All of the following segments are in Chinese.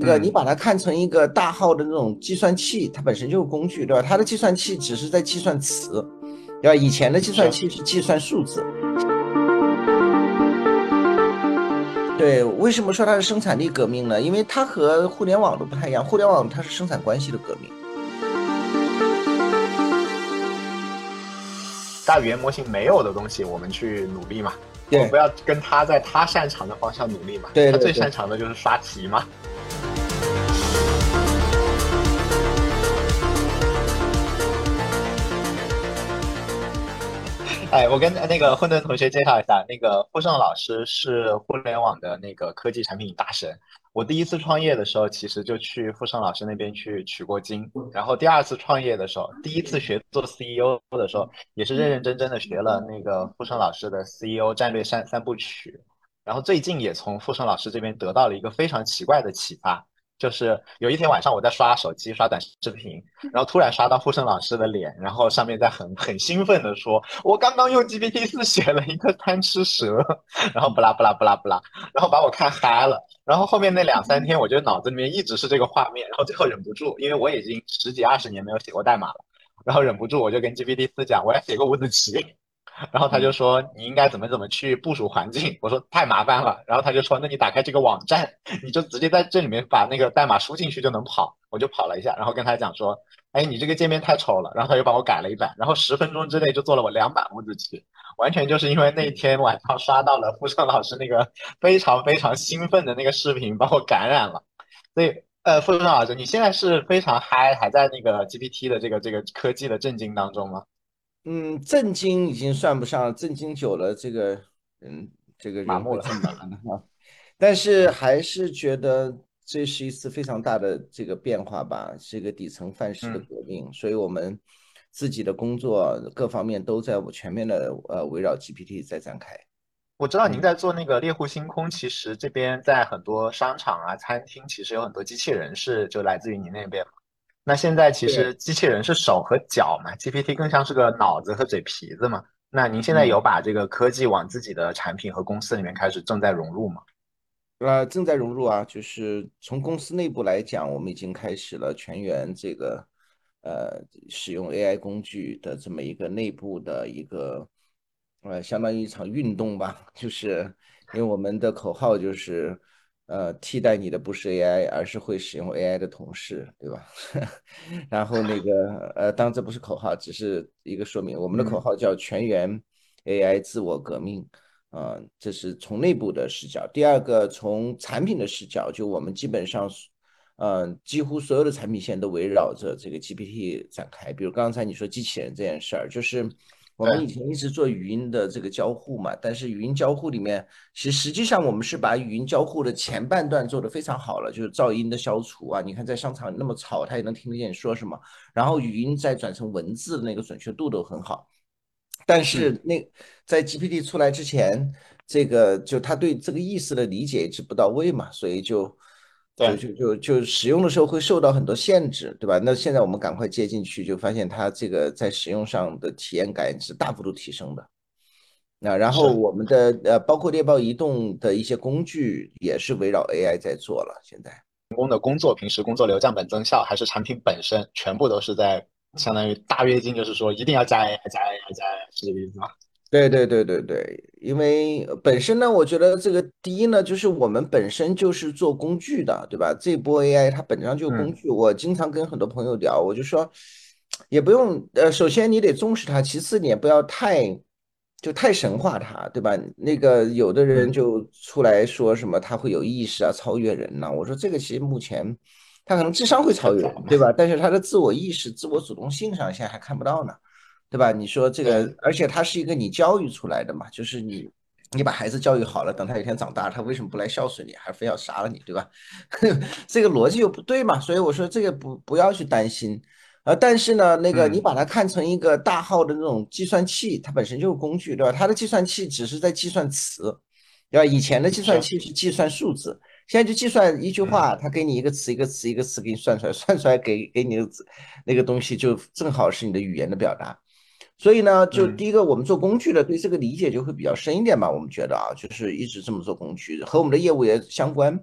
这个你把它看成一个大号的那种计算器，它本身就是工具，对吧？它的计算器只是在计算词，对吧？以前的计算器是计算数字。对，为什么说它是生产力革命呢？因为它和互联网都不太一样，互联网它是生产关系的革命。大语言模型没有的东西，我们去努力嘛。对，不要跟他在他擅长的方向努力嘛。对，他最擅长的就是刷题嘛。哎，我跟那个混沌同学介绍一下，那个傅盛老师是互联网的那个科技产品大神。我第一次创业的时候，其实就去傅盛老师那边去取过经。然后第二次创业的时候，第一次学做 CEO 的时候，也是认认真真的学了那个傅盛老师的 CEO 战略三三部曲。然后最近也从傅盛老师这边得到了一个非常奇怪的启发。就是有一天晚上，我在刷手机刷短视频，然后突然刷到傅盛老师的脸，然后上面在很很兴奋的说：“我刚刚用 GPT 四写了一个贪吃蛇。”然后不拉不拉不拉不拉，然后把我看嗨了。然后后面那两三天，我觉得脑子里面一直是这个画面，然后最后忍不住，因为我已经十几二十年没有写过代码了，然后忍不住我就跟 GPT 四讲：“我要写个五子棋。”然后他就说你应该怎么怎么去部署环境，我说太麻烦了。然后他就说那你打开这个网站，你就直接在这里面把那个代码输进去就能跑。我就跑了一下，然后跟他讲说，哎，你这个界面太丑了。然后他又帮我改了一版，然后十分钟之内就做了我两版五子棋，完全就是因为那天晚上刷到了傅盛老师那个非常非常兴奋的那个视频，把我感染了。所以，呃，傅盛老师，你现在是非常嗨，还在那个 GPT 的这个这个科技的震惊当中吗？嗯，震惊已经算不上，震惊久了，这个，嗯，这个麻木了啊。但是还是觉得这是一次非常大的这个变化吧，是一个底层范式的革命。所以我们自己的工作各方面都在全面的呃围绕 GPT 在展开。我知道您在做那个猎户星空，其实这边在很多商场啊、餐厅，其实有很多机器人是就来自于您那边。那现在其实机器人是手和脚嘛，GPT 更像是个脑子和嘴皮子嘛。那您现在有把这个科技往自己的产品和公司里面开始正在融入吗？呃，正在融入啊，就是从公司内部来讲，我们已经开始了全员这个呃使用 AI 工具的这么一个内部的一个呃相当于一场运动吧，就是因为我们的口号就是。呃，替代你的不是 AI，而是会使用 AI 的同事，对吧？然后那个呃，当然这不是口号，只是一个说明。我们的口号叫全员 AI 自我革命，啊，这是从内部的视角。第二个，从产品的视角，就我们基本上，嗯，几乎所有的产品线都围绕着这个 GPT 展开。比如刚才你说机器人这件事儿，就是。我们以前一直做语音的这个交互嘛，但是语音交互里面，其实实际上我们是把语音交互的前半段做得非常好了，就是噪音的消除啊，你看在商场那么吵，他也能听得见你说什么，然后语音再转成文字的那个准确度都很好，但是那在 GPT 出来之前，这个就他对这个意思的理解一直不到位嘛，所以就。对，就就就使用的时候会受到很多限制，对吧？那现在我们赶快接进去，就发现它这个在使用上的体验感是大幅度提升的。那然后我们的呃，包括猎豹移动的一些工具也是围绕 AI 在做了。现在员工的工作，平时工作流降本增效，还是产品本身，全部都是在相当于大跃进，就是说一定要加 AI，加 AI，加 AI，是这个意思吗？对对对对对，因为本身呢，我觉得这个第一呢，就是我们本身就是做工具的，对吧？这波 AI 它本质上就是工具。我经常跟很多朋友聊，我就说，也不用呃，首先你得重视它，其次你也不要太就太神化它，对吧？那个有的人就出来说什么他会有意识啊，超越人呐。我说这个其实目前他可能智商会超越人，对吧？但是他的自我意识、自我主动性上现在还看不到呢。对吧？你说这个，而且他是一个你教育出来的嘛，就是你，你把孩子教育好了，等他有一天长大，他为什么不来孝顺你，还非要杀了你，对吧？这个逻辑又不对嘛，所以我说这个不不要去担心。呃，但是呢，那个你把它看成一个大号的那种计算器，它本身就是工具，对吧？它的计算器只是在计算词，对吧？以前的计算器是计算数字，现在就计算一句话，它给你一个词一个词一个词给你算出来，算出来给给你的那个东西就正好是你的语言的表达。所以呢，就嗯第一个，我们做工具的对这个理解就会比较深一点吧。我们觉得啊，就是一直这么做工具，和我们的业务也相关，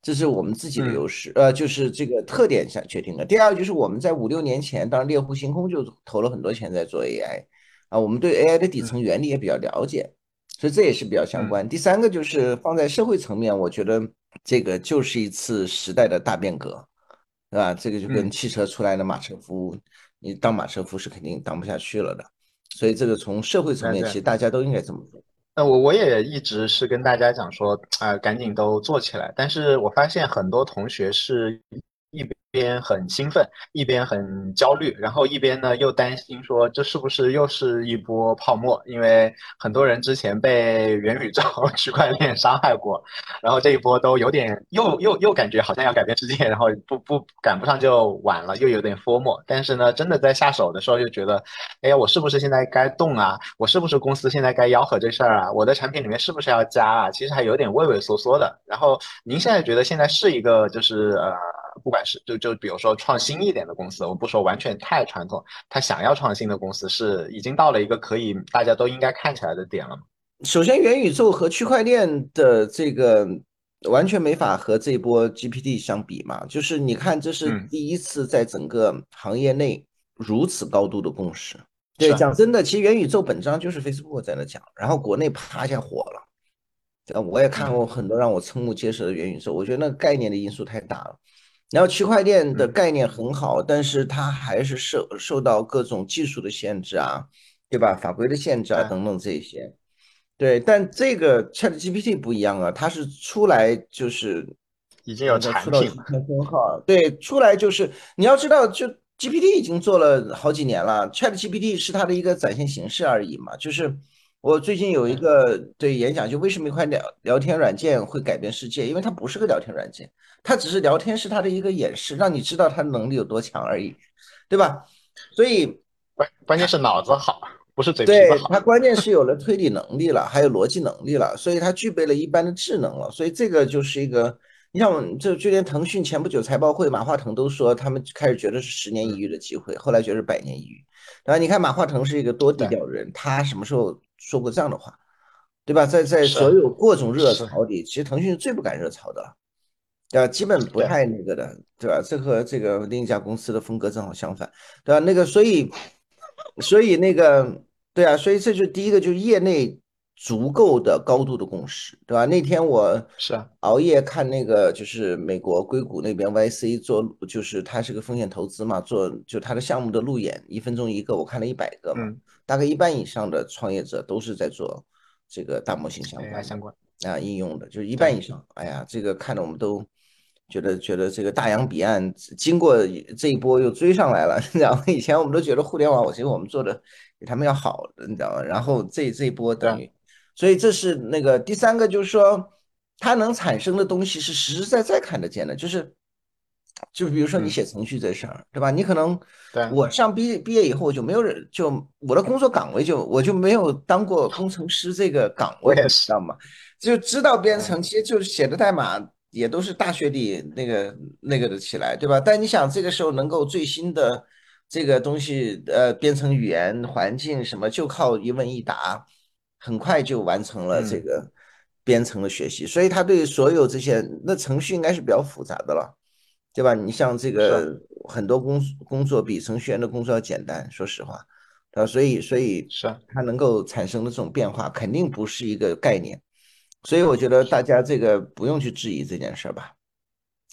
这是我们自己的优嗯势，呃，就是这个特点上决定的。第二个就是我们在五六年前，当然猎户星空就投了很多钱在做 AI，啊，我们对 AI 的底层嗯原理也比较了解，所以这也是比较相嗯关。第三个就是放在社会层面，我觉得这个就是一次时代的大变革。对吧？这个就跟嗯，汽车出来的马车夫，你当马车夫是肯定当不下去了的。所以这个从社会层面，其。实大家都应该这么做。那我我也一直是跟大家讲说，啊、赶紧都做起来。但是我发现很多同学是一边很兴奋，一边很焦虑，然后一边呢又担心说这是不是又是一波泡沫？因为很多人之前被元宇宙、区块链伤害过，然后这一波都有点又又又感觉好像要改变世界，然后不不赶不上就晚了，又有点 FOMO。但是呢，真的在下手的时候又觉得，哎呀，我是不是现在该动啊？我是不是公司现在该吆喝这事儿啊？我的产品里面是不是要加啊？其实还有点畏畏缩缩的。然后您现在觉得现在是一个就是呃，不管是就就比如说创新一点的公司，我不说完全太传统，他想要创新的公司是已经到了一个可以大家都应该看起来的点了吗？首先，元宇宙和区块链的这个完全没法和这波 GPT 相比嘛。就是你看，这是嗯，第一次在整个行业内如此高度的共识。对，讲真的，其实元宇宙本章就是 Facebook 在那讲，然后国内啪一下火了。呃，我也看嗯过很多让我瞠目结舌的元宇宙，我觉得那个概念的因素太大了。然后区块链的嗯概念很好，但是它还是受受到各种技术的限制啊，对吧？法规的限制啊，等等这些。对，但这个 ChatGPT 不一样啊，它是出来就是已经有产品了，千分号，对，出来就是你要知道，就 GPT 已经做了好几年了，ChatGPT 是它的一个展现形式而已嘛。就是我最近有一，个对演讲，就为什么一款聊聊天软件会改变世界？因为它不是个聊天软件，它只是聊天是它的一个演示，让你知道它能力有多强而已，对吧？所以。关关键是脑子好，不是嘴皮子对，好。它关键是有了推理能力了，还有逻辑能力了，所以它具备了一般的智能了，所以这个就是一个，你像就就连腾讯前不久财报会，马化腾都说他们开始觉得是十年一嗯，遇的机会，后来觉得是百年一遇。然后你看马化腾是一个多低，调的人，他什么时候说过这样的话，对吧？在在所有各种热，潮里，其实腾讯是最不敢热潮的了。对吧？基本不，太那个的，对吧？这和这个另一家公司的风格正好相反，对吧？那个，所以，所以那个，对啊，所以这就第一个就是业内足够的高度的共识，对吧？那天我是啊，熬夜看那个，就是美国硅谷那边 YC 做，就是它是个风险投资嘛，做就它的项目的路演，一分钟一个，我看了一百个嘛，嗯大概一半以上的创业者都是在做这个大模型相关。相关，啊，应用的，就是一半，以上。哎呀，这个看得我们都觉得觉得这个大洋彼岸经过这一波又追上来了，你知道吗？以前我们都觉得互联网，我觉得我们做的比他们要好，你知道吗？然后这这一波等对，于，所以这是那个第三个，就是说它能产生的东西是实实在在看得见的，就是就比如说你嗯，写程序这事儿，对吧？你可能对，我上毕毕业以后就没有人，就我的工作岗位就我就没有当过工程师这个岗位，你知道吗？就知道编嗯，程，其实就是写的代码也都是大学里那个那个的起来，对吧？但你想这个时候能够最新的这个东西，呃，编程语言环境什么，就靠一问一答，很快就完成了这嗯，个编程的学习。所以他对所有这些，那程序应该是比较复杂的了，对吧？你像这，个很多工工作比程序员的工作要简单，说实话，啊，所以所以是，它能够产生的这种变化，肯定不是一个概念。所以我觉得大，家这个不用去质疑这件事儿吧。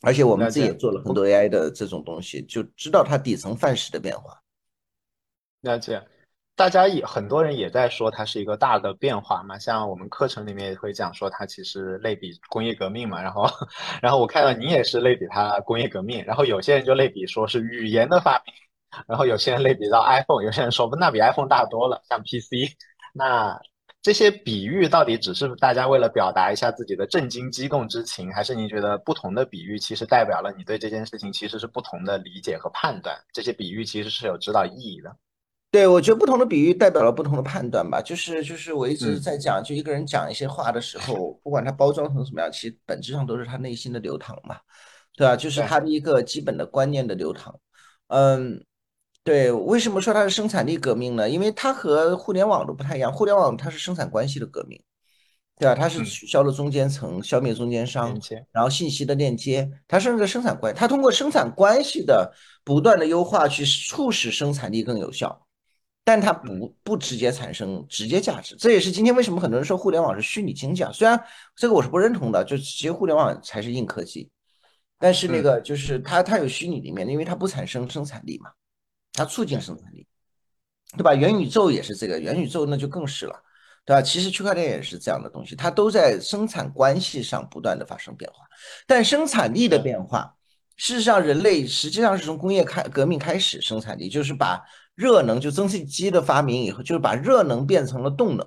而且我们。自己也做了很多 AI 的这种东西，就知道它底层范式的变化。了解，大家也很多人也在说它是一个大的变化嘛，像我们课程里面也会讲说它其实类比工业革命嘛，然后 然后我看到你也是类比它工业革命，然后有些人就类比说是语言的发明，然后有些人类比到 iPhone，有些人说那比 iPhone 大多了，像 PC，那这些比喻到底只是大家为了表达一下自己的震惊、激动之情，还是你觉得不同的比喻其实代表了你对这件事情其实是不同的理解和判断？这些比喻其实是有指导意义的。对，我觉得不同的比喻代表了不同的判断吧。就是就是我一直嗯在讲，就一个人讲一些话的时候，不管他包装成什么样，其实本质上都是他内心的流淌嘛，对吧？就是他的一个基本的观念的流淌。嗯，对，为什么说它是生产力革命呢？因为它和互联网都不太一样，互联网它是生产关系的革命，对吧？它是嗯，取消了中间层，消灭中间商，然后信息的链接，它是那个生产关，它通过生产关系的不断的优化去促使生产力更有效，但它嗯，不不直接产生直接价值。这也是今天为什么很多人说互联网是虚拟经济啊？虽然这个我是不认同的，就其实互联网才是硬科技，但是那嗯，个就是它它有虚拟的一面，因为它不产生生产力嘛。它促进，生产力，对吧？元宇宙也是这个，元宇宙那就更是了，对吧？其实区块链也是这样的东西，它都在生产关系上不断的发生变化，但生产力的，变化，事实上人类实际上是从工业开革命开始，生产力就是把热能就蒸汽机的发明以后，就是把热能变成了动能，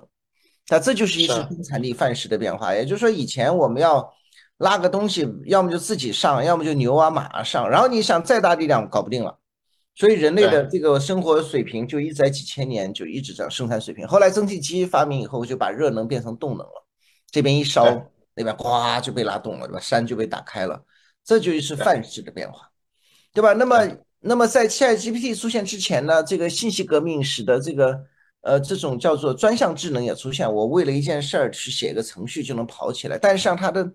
那这就是一次，生产力范式的变化。也就是说，以前我们要拉个东西，要么就自己上，要么就牛啊马啊上，然后你想再大力量搞不定了。所以人类的，这个生活水平就一直在几千年就一直这样生产水平。后来蒸汽机发明以后，就把热能变成动能了，这边一，烧，那边哗就被拉动了，对吧？山就被打开了，这就是，范式的变化，对吧？那么，对，那么在 ChatGPT 出现之前呢，这个信息革命使得这个呃这种叫做专项智能也出现。我为了一件事儿去写一个程序就能跑起来，但是上它的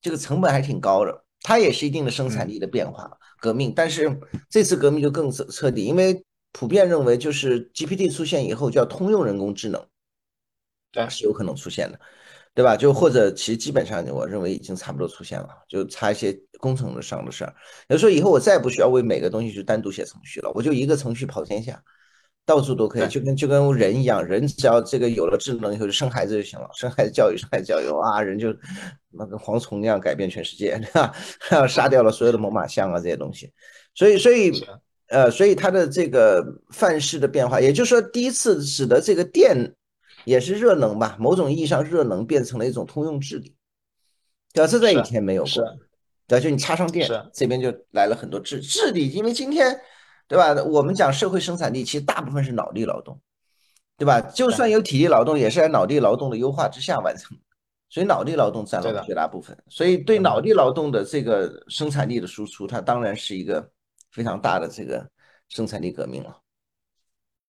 这个成本还挺高的，它也是一定的生产嗯，力的变化革命。但是这次革命就更彻彻底，因为普遍认为就是 GPT 出现以后叫通用人工智能对，是有可能出现的。对吧？就或者其实基本上我认为已经差不多出现了，就差一些工程上的事儿。也就是说，以后我再也不需要为每个东西去单独写程序了，我就一个程序跑天下，到处都可以，就跟就跟人一样，人只要这个有了智能以后就生孩子就行了，生孩子教育生孩子教育啊，人就那跟蝗虫一样改变全世界，对吧？杀掉了所有的猛犸象啊这些东西，所以所以，呃，所以它的这个范式的变化，也就是说第一次使得这个电。也是热能吧，某种意义上热能变成了一种通用治理，对吧？这在以是，前没有是，过，对吧？就你插上电，这边就来了很多治治理，因为今天，对吧？我们讲社会生产力，其实大部分是脑力劳动，对吧？就，算有体力劳动，也是在脑力劳动的优化之下完成的，所以脑力劳动占了，绝大部分，所以对嗯。脑力劳动的这个生产力的输出，它当然是一个非常大的这个生产力革命了。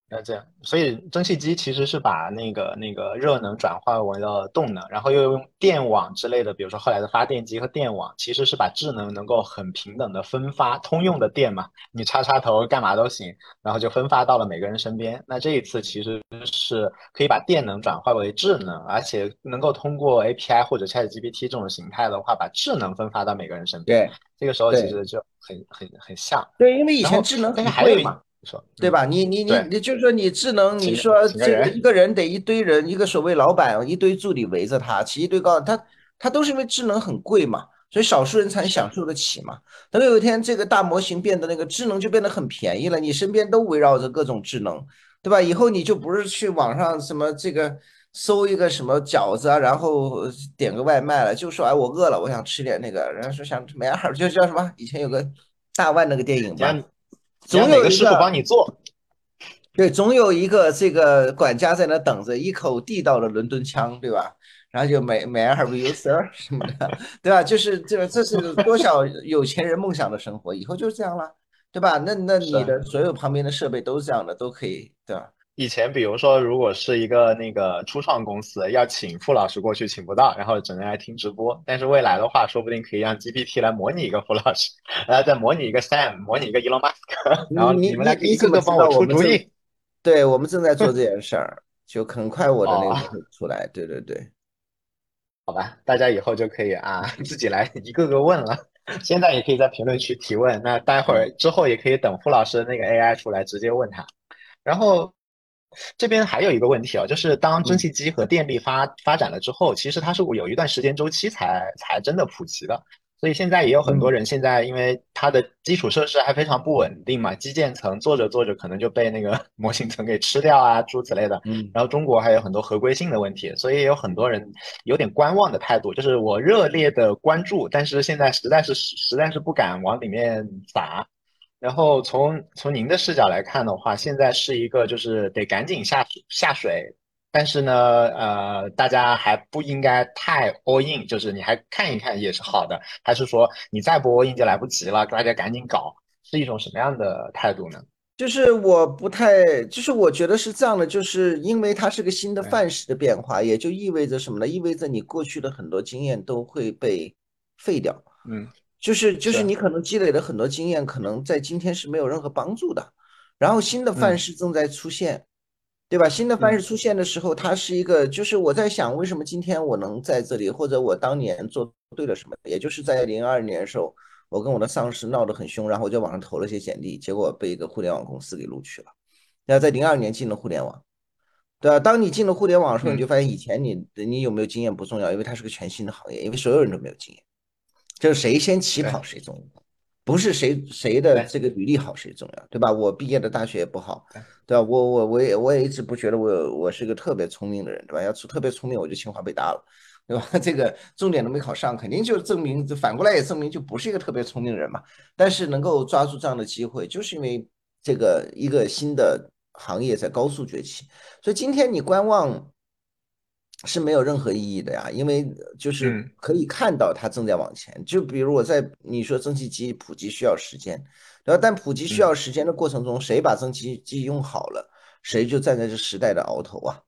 要这样，所以蒸汽机其实是把那个那个热能转化为了动能，然后又用电网之类的，比如说后来的发电机和电网，其实是把智能能够很平等的分发，通用的电嘛，你插插头干嘛都行，然后就分发到了每个人身边。那这一次其实是可以把电能转化为智能，而且能够通过 API 或者 ChatGPT 这种形态的话，把智能分发到每个人身边。对这个时候其实就很很很像。对，因为以，前智能但是很还有一贵嘛。对吧？你你你。你就是说你智能，你说这个一个人得一堆人，一个所谓老板，一堆助理围着他，起一堆高，他他都是因为智能很贵嘛，所以少数人才能享受得起嘛。等有一天这个大模型变得那个智能就变得很便宜了，你身边都围绕着各种智能，对吧？以后你就不是去网上什么这个搜一个什么饺子啊，然后点个外卖了，就说哎我饿了，我想吃点那个，人家说想买二 就叫什么？以前有个大腕那个电影吧，总有一个师傅。帮你做，对，总有一个这个管家在那等着，一口地道的伦敦腔，对吧？然后就 May May I have you, sir 什么的，对吧？就是这这是多少有钱人梦想的生活，以后就是这样了，对吧？那那你。的所有旁边的设备都是这样的，都可以，对吧？以前比如说，如果是一个那个初创公司要请傅老师过去，请不到，然后只能来听直播。但是未来的话，说不定可以让 GPT 来模拟一个傅老师，然后再模拟一个 Sam，模拟一个 Elon Musk，然后你你们你你俩可以一个个帮我？出主意。对，我们正在做这件事儿，就很快我的那个出来，对对对。好吧，大家以后就可以啊，自己来一个个问了。现在也可以在评论区提问，那待会儿嗯之后也可以等傅老师的那个 AI 出来直接问他。然后这边还有一个问题啊，就是当蒸嗯汽机和电力发发展了之后，其实它是有一段时间周期才才真的普及的。所以现在也有很多嗯人现在因为它的基础设施还非常不稳定嘛，基建层做着做着可能就被那个 模型层给吃掉啊，诸此类的。嗯然后中国还有很多合规性的问题，所以也有很多人有点观望的态度，就是我热烈的关注，但是现在实在是实在是不敢往里面砸。然后从从您的视角来看的话，现在是一个就是得赶紧下下水，但是呢，呃，大家还不应该太 all in，就是你还看一看也是好的，还是说你再不 all in 就来不及了，大家赶紧搞，是一种什么样的态度呢？就是我不太，就是我觉得是这样的，就是因为它是个新的，范式的变化，也就意味着什么呢？意味着你过去的很多经验都会被废掉，嗯，就是就是是，你可能积累了很多经验，可能在今天是没有任何帮助的。然后新的范嗯式正在出现，对吧？新的范式嗯出现的时候，它是一个，就是我在想，为什么今天我能在这里，或者我当年做对了什么？也就是在零二年的时候。我跟我的上司闹得很凶，然后我在网上投了些简历，结果被一个互联网公司给录取了。那在零二年进了互联网，对吧？当你进了互联网的时候，你就嗯，发现以前你你有没有经验不重要，因为它是个全新的行业，因为所有人都没有经验，就是谁先起跑谁重要，不是谁谁的这个履历好谁重要，对吧？我毕业的大学也不好，对，吧？我我我也我也一直不觉得我我是个特别聪明的人，对吧？要是特别聪明，我就清华北大了。对吧？这个重点都没考上，肯定就证明，反过来也证明就不是一个特别聪明的人嘛。但是能够抓住这样的机会，就是因为这个一个新的行业在高速崛起。所以今天你观望是没有任何意义的呀，因为就是嗯可以看到它正在往前。就比如我在你说蒸汽机普及需要时间，对吧？但普及需嗯，要时间的过程中，谁把蒸汽机用好了，谁就站在这时代的鳌头啊。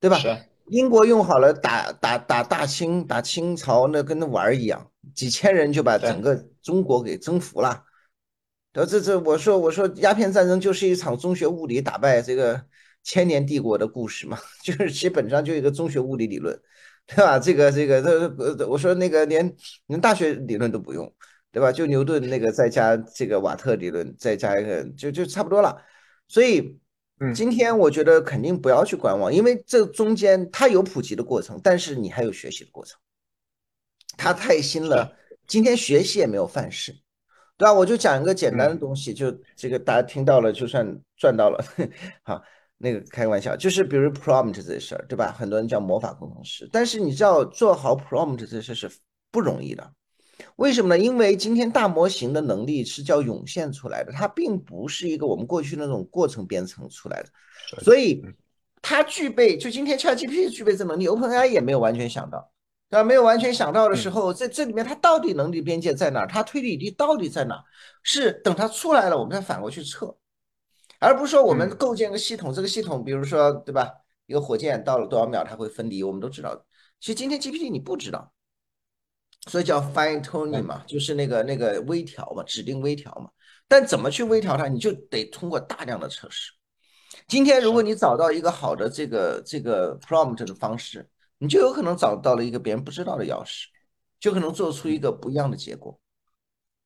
对吧？是，英国用好了打打打大清打清朝，那跟那玩儿一样，几千人就把整个中国给征服了。然后？这这，我说我说，鸦片战争就是一场中学物理打败这个千年帝国的故事嘛，就是基本上就一个中学物理理论，对吧？这个这个这呃，我说那个连连大学理论都不用，对吧？就牛顿那个再加这个瓦特理论，再加一个就就差不多了。所以嗯今天我觉得肯定不要去观望，因为这中间它有普及的过程，但是你还有学习的过程。它太新，了，今天学习也没有范式，对吧？我就讲一个简单的嗯东西，就这个大家听到了就算赚到了，好，那个开个玩笑，就是比如 prompt 这事儿，对吧？很多人叫魔法工程师，但是你知道做好 prompt 这事是不容易的。为什么呢？因为今天大模型的能力是叫涌现出来的，它并不是一个我们过去那种过程编程出来的，所以嗯它具备，就今天 ChatGPT 具备这能力，OpenAI 也没有完全想到，对吧？没有完全想到的时嗯候，在这里面它到底能力边界在哪儿？它推理力到底在哪儿？是等它出来了，我们再反过去测，而不是说我们嗯构建个系统，这个系统，比如说，对吧？一个火箭到了多少秒它会分离，我们都知道。其实今天 GPT 你不知道。所以叫 fine tuning，嘛，就是那个那个微调嘛，指定微调嘛。但怎么去微调它，你就得通过大量的测试。今天如果，你找到一个好的这个这个 prompt 的方式，你就有可能找到了一个别人不知道的钥匙，就可能做出一嗯个不一样的结果，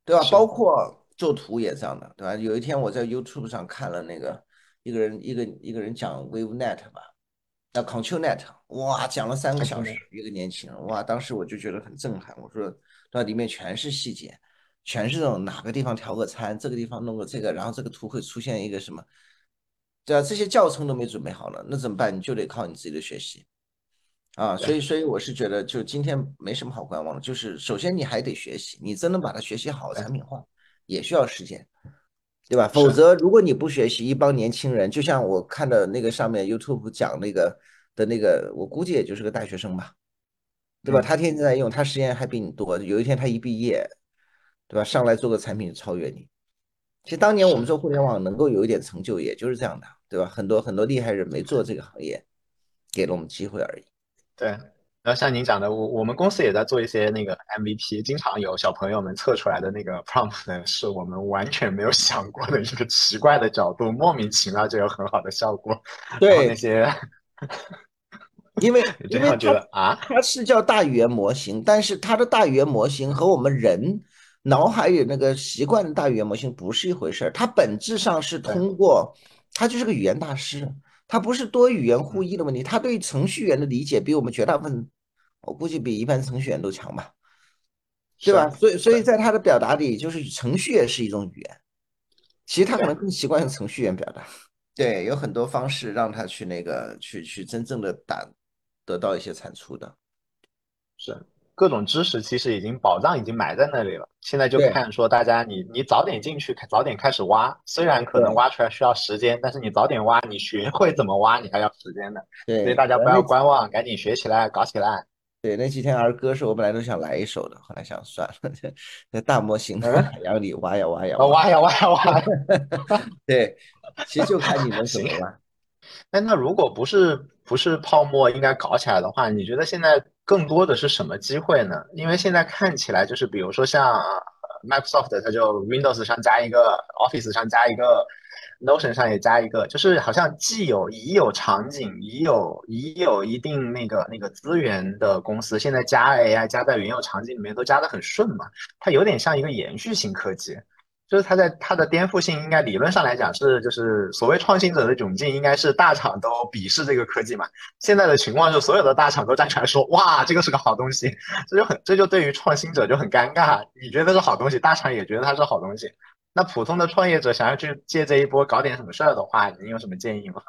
对吧？包括做图也这样的，对吧？有一天我在 YouTube 上看了那个一个人一个一个人讲 WaveNet 吧，那 ControlNet，哇，讲了三个小时，一个年轻人，哇，当时我就觉得很震撼。我说，那里面全是细节，全是这种哪个地方调个参，这个地方弄个这个，然后这个图会出现一个什么，对啊，这些教程都没准备好了，那怎么办？你就得靠你自己的学习啊。所，以，所以我是觉得，就今天没什么好观望的，就是首先你还得学习，你真能把它学习好，产品化也需要时间。对吧？否，则，如果你不学习，一帮年轻人，就像我看的那个上面 YouTube 讲那个的那个，我估计也就是个大学生吧，对吧？嗯他天天在用，他时间还比你多。有一天他一毕业，对吧？上来做个产品超越你。其实当年我们，做互联网能够有一点成就，也就是这样的，对吧？很多很多厉害人没做这个行业，给了我们机会而已。对。然后像您讲的，我我们公司也在做一些那个 MVP，经常有小朋友们测出来的那个 prompt 呢，是我们完全没有想过的一个奇怪的角度，莫名其妙就有很好的效果。对那对，些因为 因为它得啊，它是叫大语言模型，但是它的大语言模型和我们人脑海里那个习惯的大语言模型不是一回事儿。它本质上是，通过，它就是个语言大师，它不是多语言互嗯，译的问题，它对程序员的理解比我们绝大部分，我估计比一般程序员都强吧，对吧？所以所以，在他的表达里，就是程序也是一种语言，其实他可能，更习惯用程序员表达。对，有很多方式让他去那个去去真正的打得到一些产出的。是各种知识其实已经宝藏已经埋在那里了，现在就看说大家你你早点进去，早点开始挖，虽然可能挖出来需要时间，但是你早点挖，你学会怎么挖，你还要时间的，对所以，大家不要观望，赶紧学起来，搞起来。对，那几天儿歌是我本来都想来一首的，后来想算了，在大模型的海洋里挖呀挖呀挖呀挖呀挖。对，其实就看你们怎么挖。哎那如果不是不是泡沫应该搞起来的话，你觉得现在更多的是什么机会呢？因为现在看起来就是，比如说像 Microsoft，它就 Windows 上加一个 Office 上加一个。Notion 上也加一个，就是好像既有已有场景，已有已有一定那个那个资源的公司，现在加 AI 加在原有场景里面都加的很顺嘛。它有点像一个延续性科技，就是它在它的颠覆性应该理论上来讲是就是所谓创新者的窘境，应该是大厂都鄙视这个科技嘛。现在的情况是所有的大厂都站出来说哇这个是个好东西，这就很这就对于创新者就很尴尬。你觉得是好东西，大厂也觉得它是好东西。那普通的创业者想要去借这一波搞点什么事儿的话，你有什么建议吗？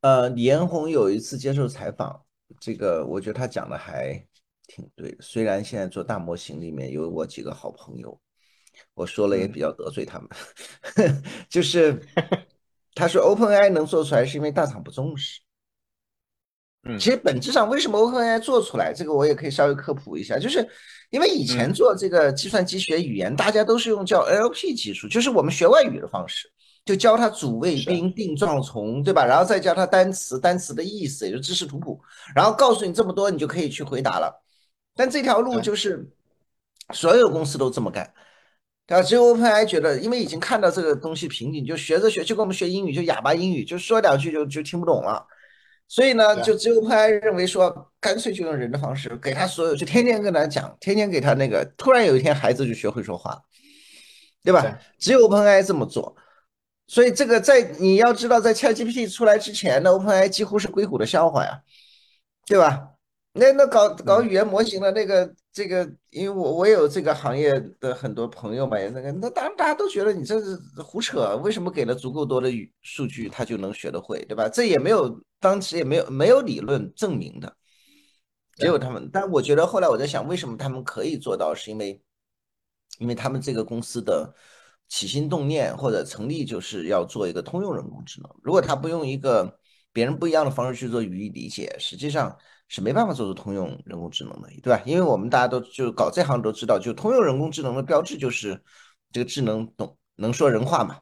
呃，李彦宏有一次接受采访，这个我觉得他讲的还挺对的。虽然现在做大模型里面有我几个好朋友，我说了也比较得罪他们，就是 他说 OpenAI 能做出来是因为大厂不重视。嗯，其实本质上为什么 OpenAI 做出来，这个我也可以稍微科普一下，就是因为以前做这个计算机学语言，大家都是用叫 LP 技术，就是我们学外语的方式，就教他主谓宾定状从，对吧？然后再教他单词，单词的意思，也就知识图谱，然后告诉你这么多，你就可以去回答了。但这条路就是所有公司都这么干，对吧？只有 OpenAI 觉得，因为已经看到这个东西瓶颈，就学着学，就跟我们学英语，就哑巴英语，就说两句就就听不懂了。所以呢，就只有 OpenAI 认为说，干脆就用人的方式给他所有，就天天跟他讲，天天给他那个，突然有一天孩子就学会说话了，对吧？只有 OpenAI 这么做。所以这个在你要知道，在 ChatGPT 出来之前呢，OpenAI 几乎是硅谷的笑话呀，对吧？那那搞搞语言模型的那个这个，因为我我有这个行业的很多朋友嘛，那个那当然大家都觉得你这是胡扯，为什么给了足够多的语数据，他就能学得会，对吧？这也没有当时也没有没有理论证明的，只有他们。但我觉得后来我在想，为什么他们可以做到，是因为因为他们这个公司的起心动念或者成立就是要做一个通用人工智能。如果他不用一个别人不一样的方式去做语义理解，实际上。是没办法做出通用人工智能的，对吧？因为我们大家都就搞这行都知道，就通用人工智能的标志就是这个智能懂能说人话嘛。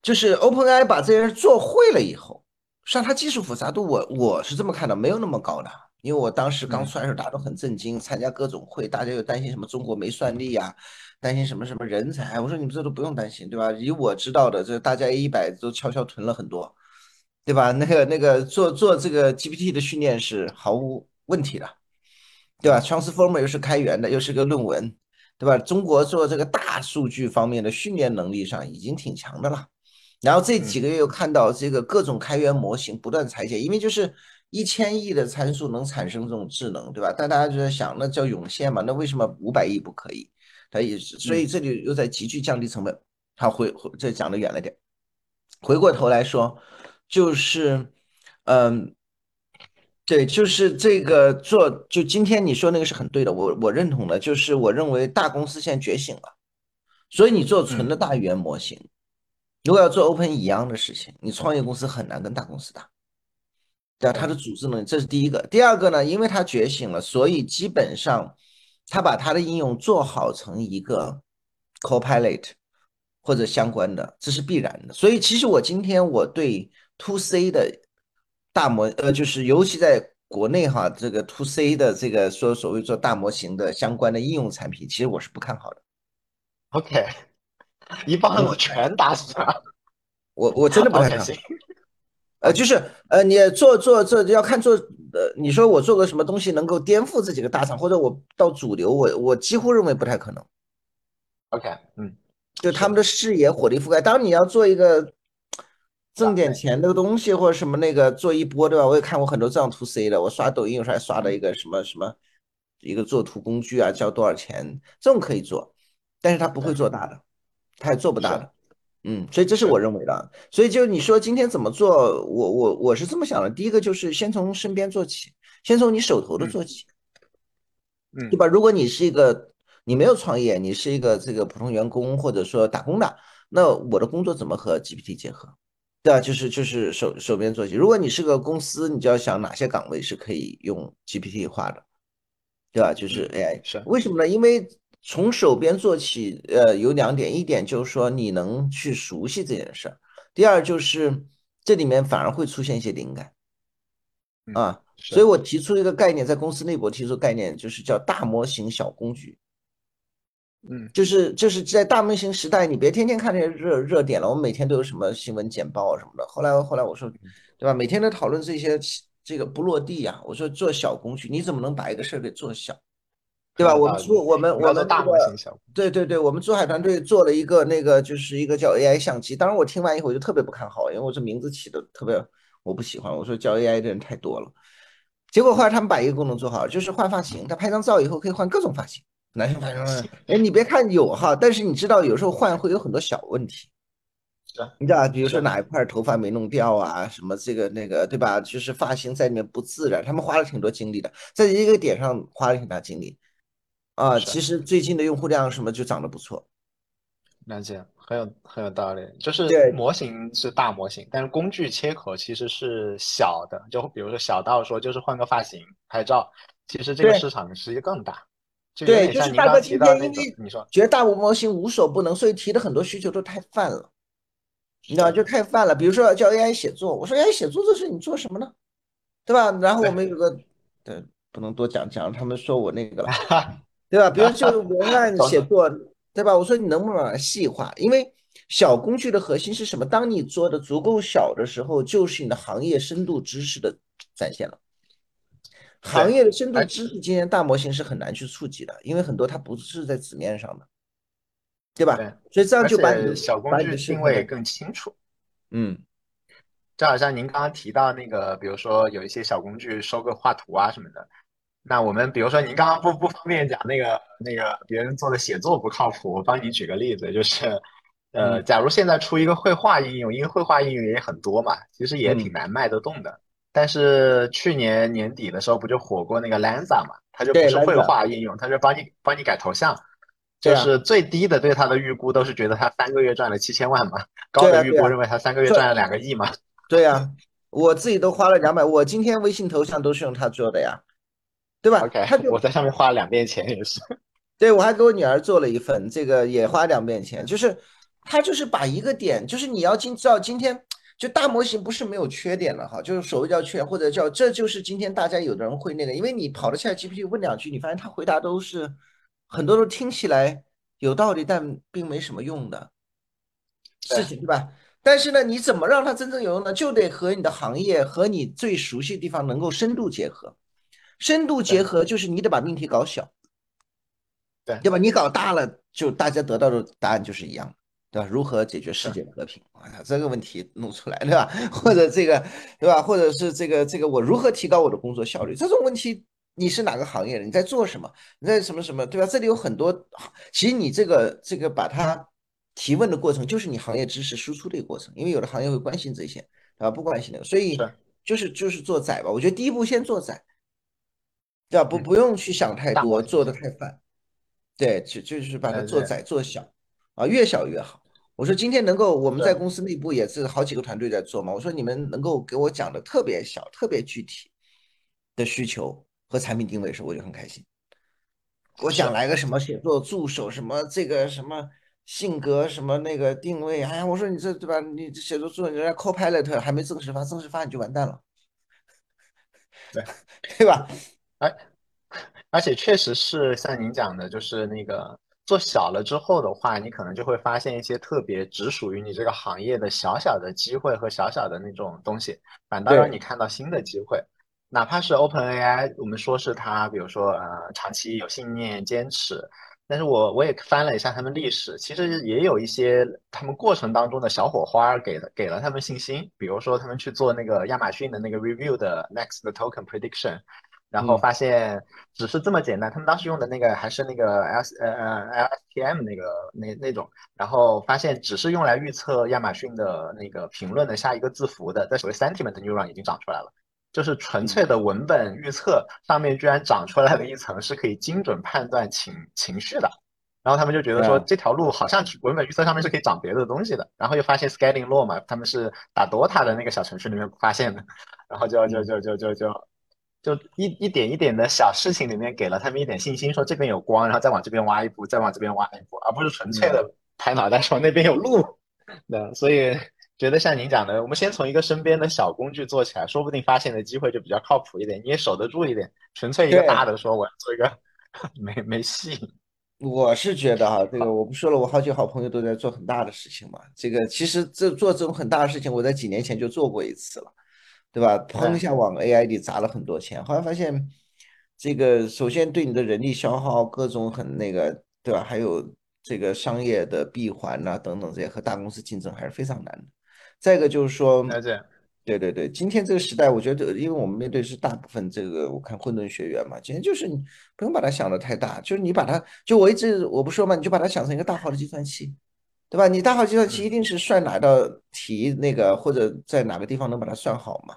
就是 OpenAI 把这些做会了以后，实际上它技术复杂度我我是这么看的，没有那么高的。因为我当时刚出来的时候，大家都很震惊，参加各种会，大家又担心什么中国没算力啊，担心什么什么人才。我说你们这都不用担心，对吧？以我知道的，这大家 A 一百都悄悄囤了很多。对吧？那个那个做做这个 GPT 的训练是毫无问题的，对吧？Transformer 又是开源的，又是个论文，对吧？中国做这个大数据方面的训练能力上已经挺强的了。然后这几个月又看到这个各种开源模型不断裁剪，因为就是一千亿的参数能产生这种智能，对吧？但大家就在想，那叫涌现嘛？那为什么五百亿不可以？它也是，所以这里又在急剧降低成本。好，回回这讲的远了点，回过头来说。就是，嗯，对，就是这个做，就今天你说那个是很对的，我我认同的，就是我认为大公司现在觉醒了，所以你做纯的大语言模型，如果要做 Open 一样的事情，你创业公司很难跟大公司打，对吧？它的组织能力，这是第一个。第二个呢，因为它觉醒了，所以基本上它把它的应用做好成一个 Copilot 或者相关的，这是必然的。所以其实我今天我对。To C 的大模，呃，就是尤其在国内哈，这个 to C 的这个说所谓做大模型的相关的应用产品，其实我是不看好的。OK，一棒子全打死他。我我真的不太看好。呃，就是呃，你做做做要看做呃，你说我做个什么东西能够颠覆这几个大厂，或者我到主流，我我几乎认为不太可能。OK，嗯，就他们的视野火力覆盖，当你要做一个。挣点钱那个东西或者什么那个做一波对吧？我也看过很多这样图 C 的，我刷抖音有时候还刷到一个什么什么一个做图工具啊，交多少钱？这种可以做，但是他不会做大的，他也做不大的。嗯，所以这是我认为的。所以就你说今天怎么做，我我我是这么想的。第一个就是先从身边做起，先从你手头的做起，嗯，对吧？如果你是一个你没有创业，你是一个这个普通员工或者说打工的，那我的工作怎么和 GPT 结合？对啊，就是就是手手边做起。如果你是个公司，你就要想哪些岗位是可以用 GPT 化的，对吧？就是 AI，是为什么呢？因为从手边做起，呃，有两点，一点就是说你能去熟悉这件事儿，第二就是这里面反而会出现一些灵感啊。所以我提出一个概念，在公司内部提出概念，就是叫大模型小工具。嗯，就是就是在大模型时代，你别天天看这些热热点了。我们每天都有什么新闻简报啊什么的。后来后来我说，对吧？每天都讨论这些，这个不落地呀。我说做小工具，你怎么能把一个事儿给做小，对吧？我们做我们我们大模型小，对对对，我们珠海团队做了一个那个就是一个叫 AI 相机。当然我听完以后我就特别不看好，因为我这名字起的特别我不喜欢。我说叫 AI 的人太多了。结果后来他们把一个功能做好，就是换发型。他拍张照以后可以换各种发型。男生发型，哎，你别看有哈，但是你知道有时候换会有很多小问题，是你知道比如说哪一块头发没弄掉啊，什么这个那个，对吧？就是发型在里面不自然，他们花了挺多精力的，在一个点上花了挺大精力啊。其实最近的用户量什么就长得不错，了解，很有很有道理。就是模型是大模型，但是工具切口其实是小的，就比如说小到说就是换个发型拍照，其实这个市场实际更大。对，就是大哥今天因为你说觉得大模型无所不能，所以提的很多需求都太泛了，你知道就太泛了。比如说叫 AI 写作，我说 AI 写作这事你做什么呢？对吧？然后我们有个 对，不能多讲讲，他们说我那个了，对吧？比如就文案写作，对吧？我说你能不能把它细化？因为小工具的核心是什么？当你做的足够小的时候，就是你的行业深度知识的展现了。行业的深度知识，今天大模型是很难去触及的，因为很多它不是在纸面上的，对吧？所以这样就把你的小工具定位更清楚。嗯，就好像您刚刚提到那个，比如说有一些小工具收个画图啊什么的，那我们比如说您刚刚不不方便讲那个那个别人做的写作不靠谱，我帮你举个例子，就是呃，假如现在出一个绘画应用，因为绘画应用也很多嘛，其实也挺难卖得动的。但是去年年底的时候，不就火过那个 Lanza 嘛？它就不是绘画应用，它就帮你帮你改头像，就是最低的对它的预估都是觉得它三个月赚了七千万嘛，高的预估认为它三个月赚了两个亿嘛。对呀，我自己都花了两百，我今天微信头像都是用它做的呀，对吧？OK，我在上面花了两遍钱也是。对，我还给我女儿做了一份，这个也花两遍钱，就是他就是把一个点，就是你要今知道今天。就大模型不是没有缺点的哈，就是所谓叫缺，或者叫这就是今天大家有的人会那个，因为你跑的 ChatGPT 问两句，你发现他回答都是很多都听起来有道理，但并没什么用的事情，对吧？但是呢，你怎么让它真正有用呢？就得和你的行业和你最熟悉的地方能够深度结合。深度结合就是你得把命题搞小，对对吧？你搞大了，就大家得到的答案就是一样的。对吧？如何解决世界和平？我操，这个问题弄出来，对吧？或者这个，对吧？或者是这个这个，我如何提高我的工作效率？这种问题，你是哪个行业的？你在做什么？你在什么什么？对吧？这里有很多，其实你这个这个把它提问的过程，就是你行业知识输出的一个过程。因为有的行业会关心这些，对吧？不关心那个，所以就是就是做窄吧。我觉得第一步先做窄，对吧？不不用去想太多，做的太泛。对，就就是把它做窄做小啊，越小越好。我说今天能够我们在公司内部也是好几个团队在做嘛。我说你们能够给我讲的特别小、特别具体的需求和产品定位的时候，我就很开心。我想来个什么写作助手，什么这个什么性格，什么那个定位，哎呀，我说你这对吧？你写作助手，人家 Copilot 还没正式发，正式发你就完蛋了，对 对吧？哎，而且确实是像您讲的，就是那个。做小了之后的话，你可能就会发现一些特别只属于你这个行业的小小的机会和小小的那种东西，反倒让你看到新的机会。哪怕是 Open AI，我们说是它，比如说呃，长期有信念坚持，但是我我也翻了一下他们历史，其实也有一些他们过程当中的小火花给了给了他们信心。比如说他们去做那个亚马逊的那个 Review 的 Next Token Prediction。然后发现只是这么简单，他们当时用的那个还是那个 L 呃呃 LSTM 那个那那种，然后发现只是用来预测亚马逊的那个评论的下一个字符的，在所谓 sentiment neuron 已经长出来了，就是纯粹的文本预测上面居然长出来了一层是可以精准判断情情绪的，然后他们就觉得说这条路好像文本预测上面是可以长别的东西的，然后又发现 scaling law 嘛，他们是打 DOTA 的那个小程序里面发现的，然后就就就就就就。就一一点一点的小事情里面给了他们一点信心，说这边有光，然后再往这边挖一步，再往这边挖一步，而不是纯粹的拍脑袋说那边有路。对，所以觉得像您讲的，我们先从一个身边的小工具做起来，说不定发现的机会就比较靠谱一点，你也守得住一点。纯粹一个大的说我要做一个，没没戏。我是觉得哈，这个我不说了，我好几个好朋友都在做很大的事情嘛。这个其实这做这种很大的事情，我在几年前就做过一次了，对吧？砰一下往 AI 里砸了很多钱，后来发现这个首先对你的人力消耗各种很那个，对吧？还有这个商业的闭环呐等等这些和大公司竞争还是非常难的。再一个就是说。对对对，今天这个时代，我觉得，因为我们面对是大部分这个，我看混沌学员嘛，今天就是你不用把它想的太大，就是你把它，就我一直我不说嘛，你就把它想成一个大号的计算器，对吧？你大号计算器一定是算哪道题那个，或者在哪个地方能把它算好嘛，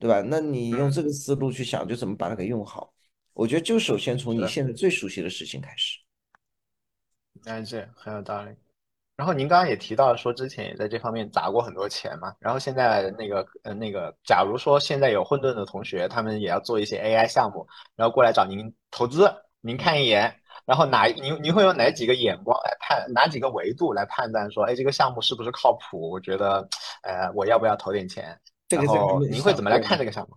对吧？那你用这个思路去想，就怎么把它给用好。我觉得就首先从你现在最熟悉的事情开始。哎，这很有道理。然后您刚刚也提到说，之前也在这方面砸过很多钱嘛。然后现在那个呃那个，假如说现在有混沌的同学，他们也要做一些 AI 项目，然后过来找您投资，您看一眼，然后哪你你会用哪几个眼光来判，哪几个维度来判断说，哎，这个项目是不是靠谱？我觉得，呃，我要不要投点钱？然后您会怎么来看这个项目？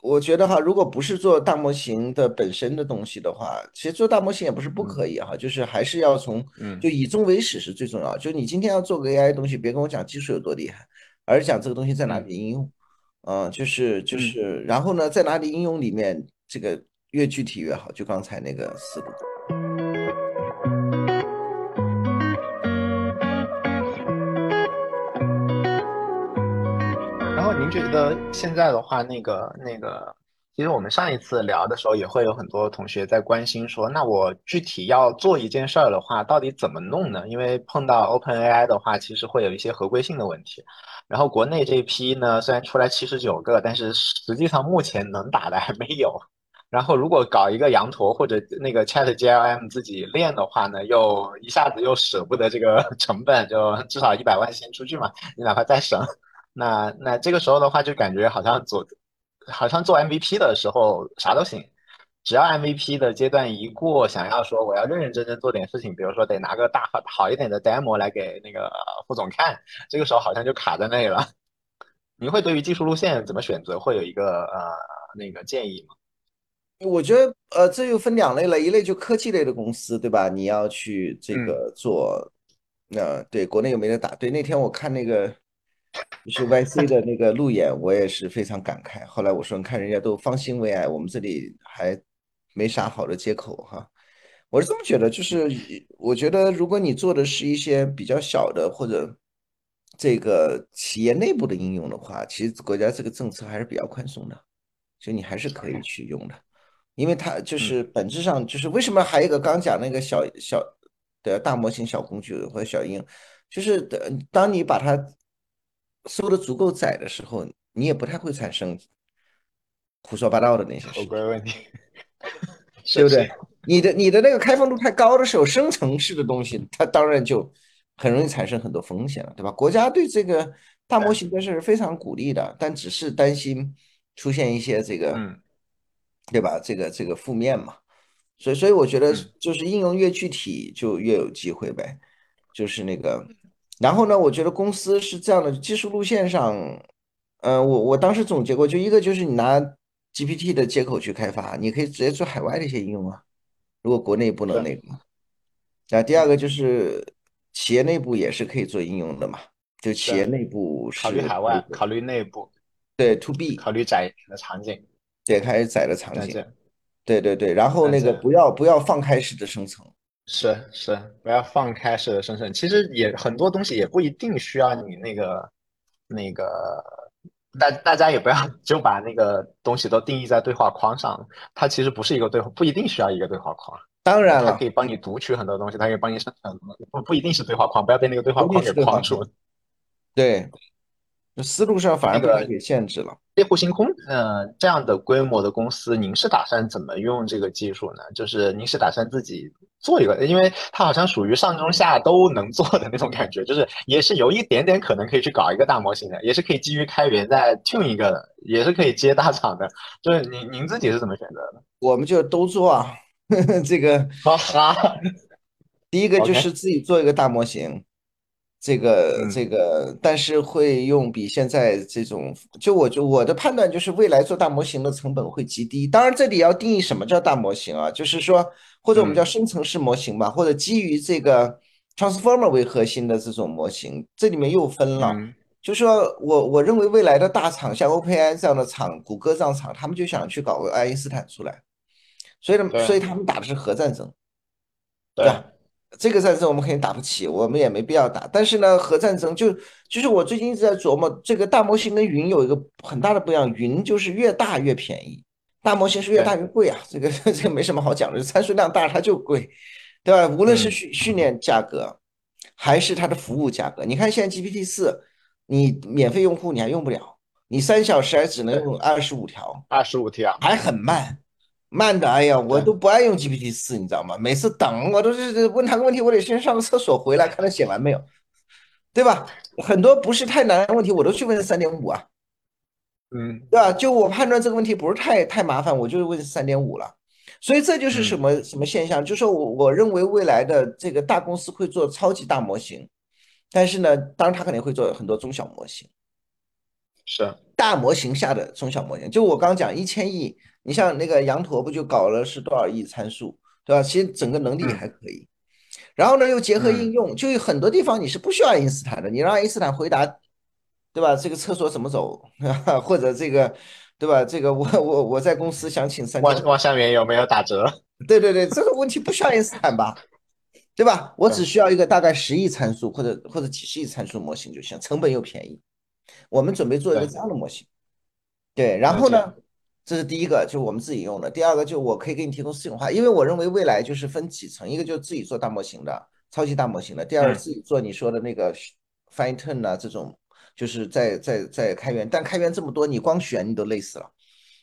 我觉得哈，如果不是做大模型的本身的东西的话，其实做大模型也不是不可以哈，就是还是要从，就以终为始是最重要。就你今天要做个 AI 东西，别跟我讲技术有多厉害，而是讲这个东西在哪里应用，嗯，就是就是，然后呢，在哪里应用里面，这个越具体越好。就刚才那个思路。觉得现在的话，那个那个，其实我们上一次聊的时候，也会有很多同学在关心说，那我具体要做一件事儿的话，到底怎么弄呢？因为碰到 OpenAI 的话，其实会有一些合规性的问题。然后国内这一批呢，虽然出来七十九个，但是实际上目前能打的还没有。然后如果搞一个羊驼或者那个 ChatGLM 自己练的话呢，又一下子又舍不得这个成本，就至少一百万先出去嘛，你哪怕再省。那那这个时候的话，就感觉好像做，好像做 MVP 的时候啥都行，只要 MVP 的阶段一过，想要说我要认认真真做点事情，比如说得拿个大好好一点的 demo 来给那个副总看，这个时候好像就卡在那里了。你会对于技术路线怎么选择，会有一个呃那个建议吗？我觉得呃这又分两类了，一类就科技类的公司，对吧？你要去这个做，那对国内有没得打？对，那天我看那个。就是 YC 的那个路演，我也是非常感慨。后来我说，你看人家都方兴未艾，我们这里还没啥好的接口哈。我是这么觉得，就是我觉得如果你做的是一些比较小的或者这个企业内部的应用的话，其实国家这个政策还是比较宽松的，所以你还是可以去用的。因为它就是本质上就是为什么还有一个刚讲那个小小的大模型小工具或者小应用，就是当你把它收的足够窄的时候，你也不太会产生胡说八道的那些合规问题，对不对？你的你的那个开放度太高的时候，生成式的东西，它当然就很容易产生很多风险了，对吧？国家对这个大模型的是非常鼓励的，但只是担心出现一些这个，对吧？这个这个负面嘛，所以所以我觉得就是应用越具体就越有机会呗，就是那个。然后呢，我觉得公司是这样的，技术路线上，呃，我我当时总结过，就一个就是你拿 GPT 的接口去开发，你可以直接做海外的一些应用啊。如果国内不能那个，那第二个就是企业内部也是可以做应用的嘛，就企业内部考虑海外，考虑内部，对，to B，考虑窄的场景，对，开始窄的场景，对对对，然后那个不要不要放开式的生成。是是，不要放开式的生成。其实也很多东西也不一定需要你那个那个，大大家也不要就把那个东西都定义在对话框上。它其实不是一个对话，不一定需要一个对话框。当然了，它可以帮你读取很多东西，它可以帮你生成不不一定是对话框，不要被那个对话框给框住。对。思路上反而被给限制了。猎户星空，呃，这样的规模的公司，您是打算怎么用这个技术呢？就是您是打算自己做一个，因为它好像属于上中下都能做的那种感觉，就是也是有一点点可能可以去搞一个大模型的，也是可以基于开源再 tune 一个的，也是可以接大厂的。就是您您自己是怎么选择的？我们就都做啊，这个哈哈，第一个就是自己做一个大模型。这个这个，但是会用比现在这种，就我就我的判断就是，未来做大模型的成本会极低。当然，这里要定义什么叫大模型啊，就是说，或者我们叫深层式模型吧，或者基于这个 transformer 为核心的这种模型，这里面又分了。就说我我认为未来的大厂，像 OpenAI 这样的厂，谷歌这样厂，他们就想去搞个爱因斯坦出来，所以呢，所以他们打的是核战争，对吧？这个战争我们肯定打不起，我们也没必要打。但是呢，核战争就就是我最近一直在琢磨，这个大模型跟云有一个很大的不一样，云就是越大越便宜，大模型是越大越贵啊。这个 这个没什么好讲的，参数量大它就贵，对吧？无论是训训练价格，还是它的服务价格，你看现在 GPT 四，你免费用户你还用不了，你三小时还只能用二十五条，二十五条还很慢。慢的，哎呀，我都不爱用 GPT 四，你知道吗？每次等我都是问他个问题，我得先上个厕所回来看他写完没有，对吧？很多不是太难的问题，我都去问三点五啊，嗯，对吧？就我判断这个问题不是太太麻烦，我就问三点五了。所以这就是什么什么现象？就是我我认为未来的这个大公司会做超级大模型，但是呢，当然他肯定会做很多中小模型，是大模型下的中小模型。就我刚讲一千亿。你像那个羊驼不就搞了是多少亿参数，对吧？其实整个能力还可以，然后呢又结合应用，就有很多地方你是不需要爱因斯坦的，你让爱因斯坦回答，对吧？这个厕所怎么走，或者这个，对吧？这个我我我在公司想请三往往下面有没有打折？对对对，这个问题不需要爱因斯坦吧？对吧？我只需要一个大概十亿参数或者或者几十亿参数模型就行，成本又便宜。我们准备做一个这样的模型，对，然后呢？这是第一个，就是我们自己用的。第二个，就我可以给你提供私有化，因为我认为未来就是分几层，一个就是自己做大模型的，超级大模型的；第二个自己做你说的那个 fine tune 啊，这种就是在在在开源，但开源这么多，你光选你都累死了，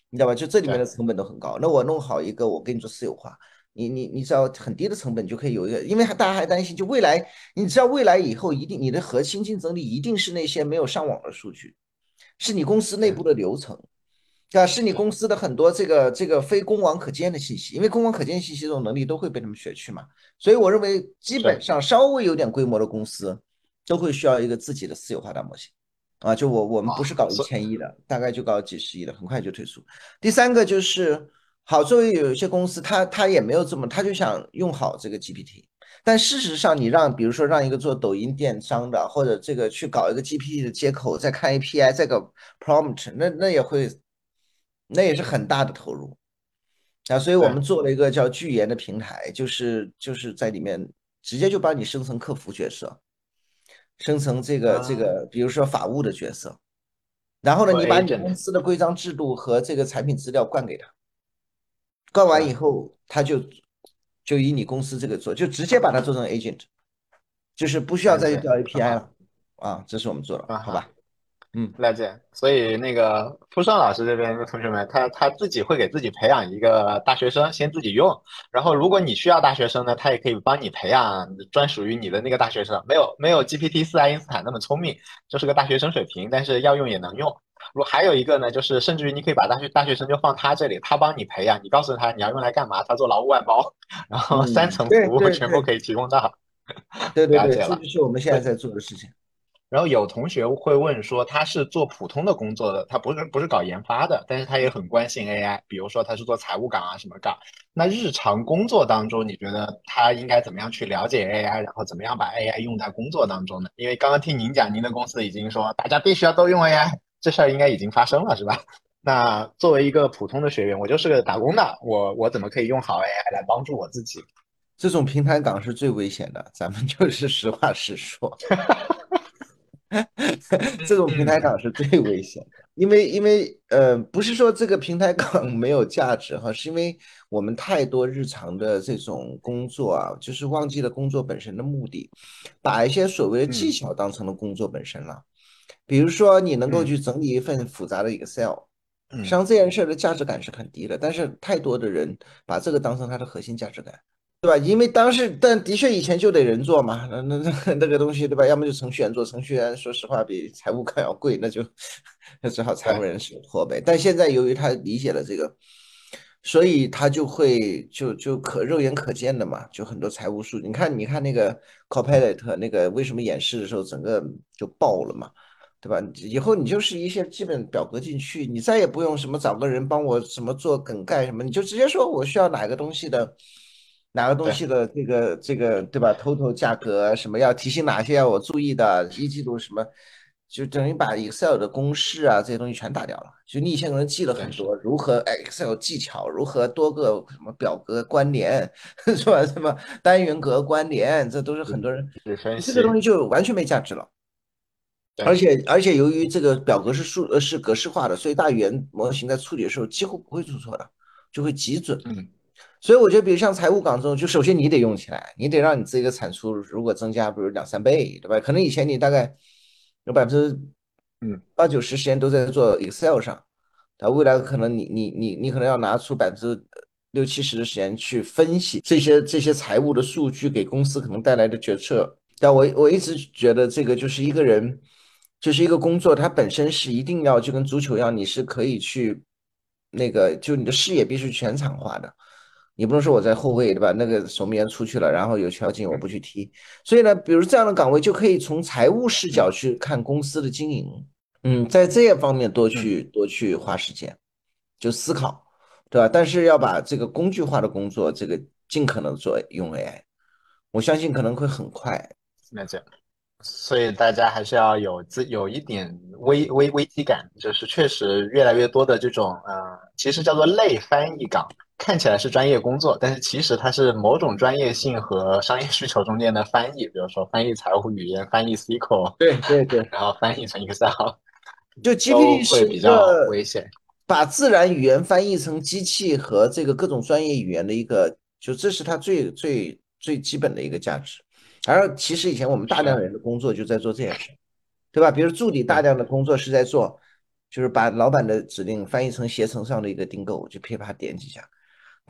你知道吧？就这里面的成本都很高。那我弄好一个，我给你做私有化，你你你只要很低的成本就可以有一个，因为大家还担心，就未来你知道未来以后一定你的核心竞争力一定是那些没有上网的数据，是你公司内部的流程。啊，是你公司的很多这个这个非公网可见的信息，因为公网可见信息这种能力都会被他们学去嘛，所以我认为基本上稍微有点规模的公司都会需要一个自己的私有化大模型，啊，就我我们不是搞一千亿的，大概就搞几十亿的，很快就退出。第三个就是好，作为有一些公司，他他也没有这么，他就想用好这个 GPT，但事实上你让比如说让一个做抖音电商的，或者这个去搞一个 GPT 的接口，再看 API，再搞 prompt，那那也会。那也是很大的投入。啊，所以我们做了一个叫巨言的平台，就是就是在里面直接就帮你生成客服角色，生成这个这个，比如说法务的角色，然后呢，你把你公司的规章制度和这个产品资料灌给他，灌完以后，他就就以你公司这个做，就直接把它做成 agent，就是不需要再去调 API 了。啊，这是我们做的，好吧？嗯，了解。所以那个傅盛老师这边的同学们，他他自己会给自己培养一个大学生，先自己用。然后如果你需要大学生呢，他也可以帮你培养专属于你的那个大学生。没有没有 GPT 四爱因斯坦那么聪明，就是个大学生水平，但是要用也能用。如还有一个呢，就是甚至于你可以把大学大学生就放他这里，他帮你培养，你告诉他你要用来干嘛，他做劳务外包，然后三层服务全部可以提供到。对对对，这就是我们现在在做的事情。然后有同学会问说，他是做普通的工作的，他不是不是搞研发的，但是他也很关心 AI，比如说他是做财务岗啊什么岗。那日常工作当中，你觉得他应该怎么样去了解 AI，然后怎么样把 AI 用在工作当中呢？因为刚刚听您讲，您的公司已经说大家必须要都用 AI，这事儿应该已经发生了，是吧？那作为一个普通的学员，我就是个打工的，我我怎么可以用好 AI 来帮助我自己？这种平台岗是最危险的，咱们就是实话实说。这种平台岗是最危险的，因为因为呃，不是说这个平台岗没有价值哈，是因为我们太多日常的这种工作啊，就是忘记了工作本身的目的，把一些所谓的技巧当成了工作本身了。比如说，你能够去整理一份复杂的 Excel，实际上这件事的价值感是很低的，但是太多的人把这个当成它的核心价值感，对吧？因为当时，但的确以前就得人做嘛，那那 那个东西，对吧？要么就程序员做，程序员说实话比财务更要贵，那就那只好财务人手托呗。但现在由于他理解了这个，所以他就会就就可肉眼可见的嘛，就很多财务数据。你看，你看那个 Copilot 那个为什么演示的时候整个就爆了嘛？对吧？以后你就是一些基本表格进去，你再也不用什么找个人帮我什么做梗概什么，你就直接说我需要哪个东西的。哪个东西的这个这个对吧？total 价格什么要提醒哪些要我注意的？一季度什么，就等于把 Excel 的公式啊这些东西全打掉了。就你以前可能记了很多如何 Excel 技巧，如何多个什么表格关联 是吧？什么单元格关联，这都是很多人这个东西就完全没价值了。而且而且由于这个表格是数呃是格式化的，所以大语言模型在处理的时候几乎不会出错的，就会极准。嗯。所以我觉得，比如像财务岗这种，就首先你得用起来，你得让你自己的产出如果增加，比如两三倍，对吧？可能以前你大概有百分之嗯八九十时间都在做 Excel 上，但未来可能你你你你可能要拿出百分之六七十的时间去分析这些这些财务的数据给公司可能带来的决策。但我我一直觉得这个就是一个人，就是一个工作，它本身是一定要就跟足球一样，你是可以去那个，就你的视野必须全场化的。你不能说我在后卫对吧？那个守门员出去了，然后有球进我不去踢。所以呢，比如这样的岗位就可以从财务视角去看公司的经营，嗯，在这些方面多去多去花时间，就思考，对吧？但是要把这个工具化的工作，这个尽可能做用 AI，我相信可能会很快。那这样，所以大家还是要有自有一点危危危机感，就是确实越来越多的这种呃，其实叫做类翻译岗。看起来是专业工作，但是其实它是某种专业性和商业需求中间的翻译，比如说翻译财务语言、翻译 SQL，对对对，然后翻译成 Excel，就 GPT 是比较危险，把自然语言翻译成机器和这个各种专业语言的一个，就这是它最最最基本的一个价值。而其实以前我们大量人的工作就在做这件事，对吧？比如助理大量的工作是在做，就是把老板的指令翻译成携程上的一个订购，就噼啪点几下。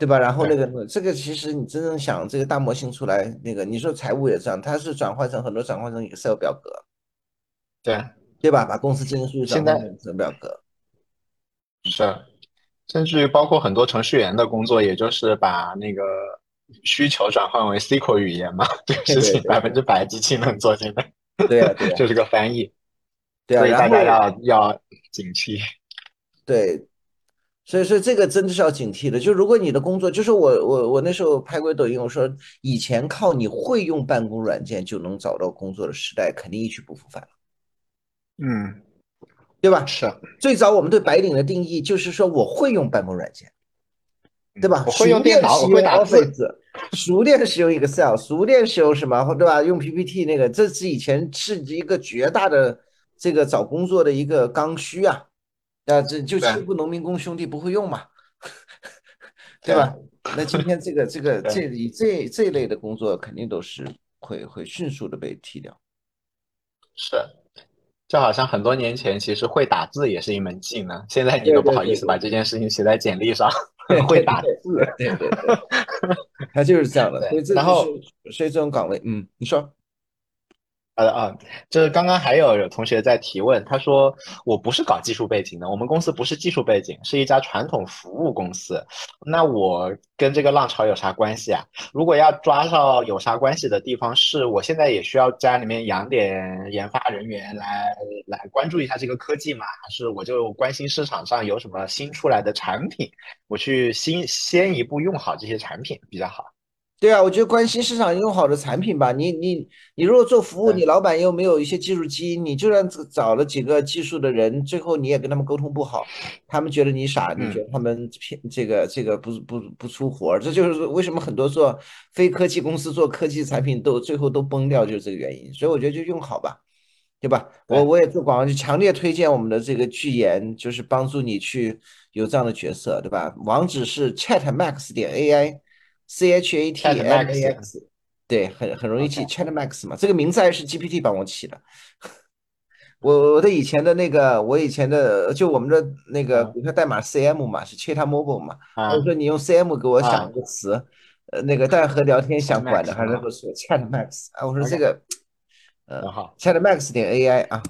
对吧？然后那个这个其实你真正想这个大模型出来，那个你说财务也这样，它是转换成很多转换成 Excel 表格，对对吧？把公司经营数据转换成表格，是，甚至于包括很多程序员的工作，也就是把那个需求转换为 SQL 语言嘛，这个事情百分之百机器能做现在，对啊，就是个翻译，对啊，所以大家要要警惕，对。所以说这个真的是要警惕的。就如果你的工作，就是我我我那时候拍过抖音，我说以前靠你会用办公软件就能找到工作的时代，肯定一去不复返了。嗯，对吧？是。最早我们对白领的定义就是说我会用办公软件，对吧？我会用电脑，我会打字，熟练使用 Excel，熟练使用什么，对吧？用 PPT 那个，这是以前是一个绝大的这个找工作的一个刚需啊。那这就欺负农民工兄弟不会用嘛，对吧？那今天这个这个 这以这这一类的工作肯定都是会会迅速的被踢掉。是，就好像很多年前其实会打字也是一门技能，现在你都不好意思把这件事情写在简历上。会打字，对对对，他就是这样的。所以这然后所以这种岗位，嗯，你说。呃啊，就是刚刚还有有同学在提问，他说我不是搞技术背景的，我们公司不是技术背景，是一家传统服务公司。那我跟这个浪潮有啥关系啊？如果要抓到有啥关系的地方，是我现在也需要家里面养点研发人员来来关注一下这个科技嘛？还是我就关心市场上有什么新出来的产品，我去先先一步用好这些产品比较好。对啊，我觉得关心市场用好的产品吧。你你你如果做服务，你老板又没有一些技术基因，你就算找了几个技术的人，最后你也跟他们沟通不好，他们觉得你傻，你觉得他们骗这个这个不不不出活这就是为什么很多做非科技公司做科技产品都最后都崩掉，就是这个原因。所以我觉得就用好吧，对吧？我我也做广告，就强烈推荐我们的这个巨言，就是帮助你去有这样的角色，对吧？网址是 chatmax 点 ai。C H A T M A X，对，很很容易记，Chat Max 嘛，这个名字还是 G P T 帮我起的。我我的以前的那个，我以前的就我们的那个股票代码 C M 嘛，是 Chat Mobile 嘛。我说你用 C M 给我想一个词，呃那个，但和聊天相关的还是会说 Chat Max 啊，我说这个呃好。Chat Max 点 AI 啊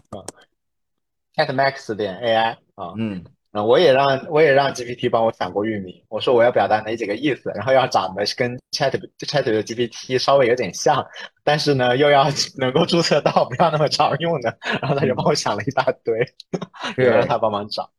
，，ChatMax 点 AI 啊。嗯，啊，我也让我也让 GPT 帮我想过域名，我说我要表达哪几个意思，然后要长得跟 Chat Chat 的 GPT 稍微有点像，但是呢又要能够注册到，不要那么常用的，然后他就帮我想了一大堆，对让他帮忙找。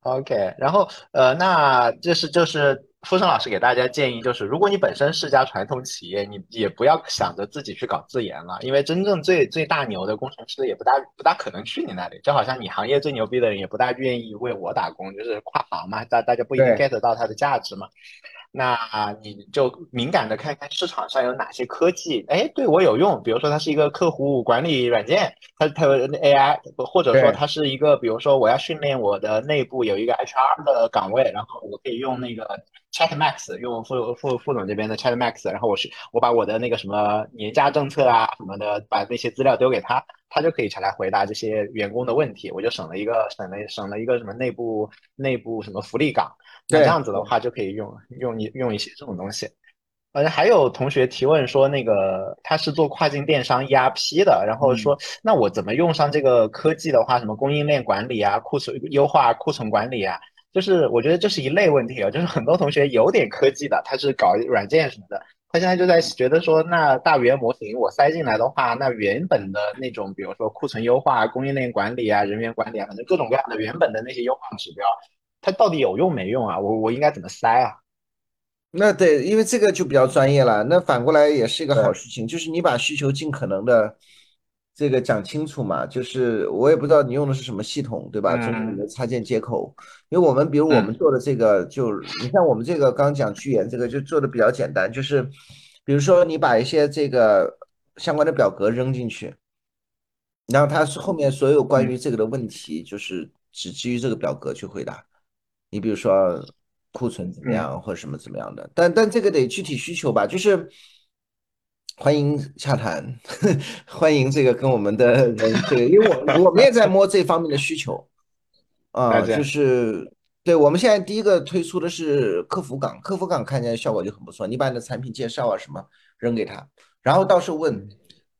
OK，然后呃，那这是就是傅盛老师给大家建议，就是如果你本身是家传统企业，你也不要想着自己去搞自研了，因为真正最最大牛的工程师也不大不大可能去你那里，就好像你行业最牛逼的人也不大愿意为我打工，就是跨行嘛，大大家不一定 get 到它的价值嘛。那你就敏感的看看市场上有哪些科技，哎，对我有用。比如说，它是一个客户管理软件，它它有 AI，或者说它是一个，比如说我要训练我的内部有一个 HR 的岗位，然后我可以用那个 ChatMax，用副副副总这边的 ChatMax，然后我是我把我的那个什么年假政策啊什么的，把那些资料丢给他，他就可以来回答这些员工的问题，我就省了一个省了省了一个什么内部内部什么福利岗。那这样子的话，就可以用用一用一些这种东西。呃，还有同学提问说，那个他是做跨境电商 ERP 的，然后说，那我怎么用上这个科技的话，什么供应链管理啊、库存优化、库存管理啊，就是我觉得这是一类问题啊，就是很多同学有点科技的，他是搞软件什么的，他现在就在觉得说，那大语言模型我塞进来的话，那原本的那种，比如说库存优化、供应链管理啊、人员管理啊，反正各种各样的原本的那些优化指标。它到底有用没用啊？我我应该怎么塞啊？那对，因为这个就比较专业了。那反过来也是一个好事情，就是你把需求尽可能的这个讲清楚嘛。就是我也不知道你用的是什么系统，对吧？就是你的插件接口。因为我们比如我们做的这个，就你像我们这个刚讲居研这个就做的比较简单，就是比如说你把一些这个相关的表格扔进去，然后它是后面所有关于这个的问题，就是只基于这个表格去回答。你比如说库存怎么样，或者什么怎么样的，但但这个得具体需求吧，就是欢迎洽谈，欢迎这个跟我们的人这个，因为我我们也在摸这方面的需求。啊，就是对我们现在第一个推出的是客服岗，客服岗看起来效果就很不错，你把你的产品介绍啊什么扔给他，然后到时候问。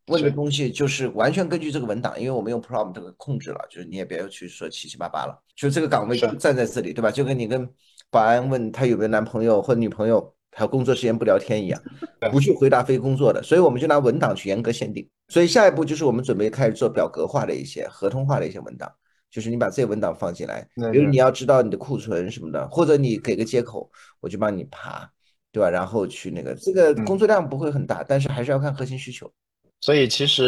问的东西就是完全根据这个文档，因为我们用 prompt 这个控制了，就是你也别去说七七八八了，就这个岗位就站在这里，对吧？就跟你跟保安问他有没有男朋友或女朋友，还有工作时间不聊天一样，不去回答非工作的，所以我们就拿文档去严格限定。所以下一步就是我们准备开始做表格化的一些合同化的一些文档，就是你把这些文档放进来，比如你要知道你的库存什么的，或者你给个接口，我就帮你爬，对吧？然后去那个这个嗯工作量不会很大，但是还是要看核心需求。所以其实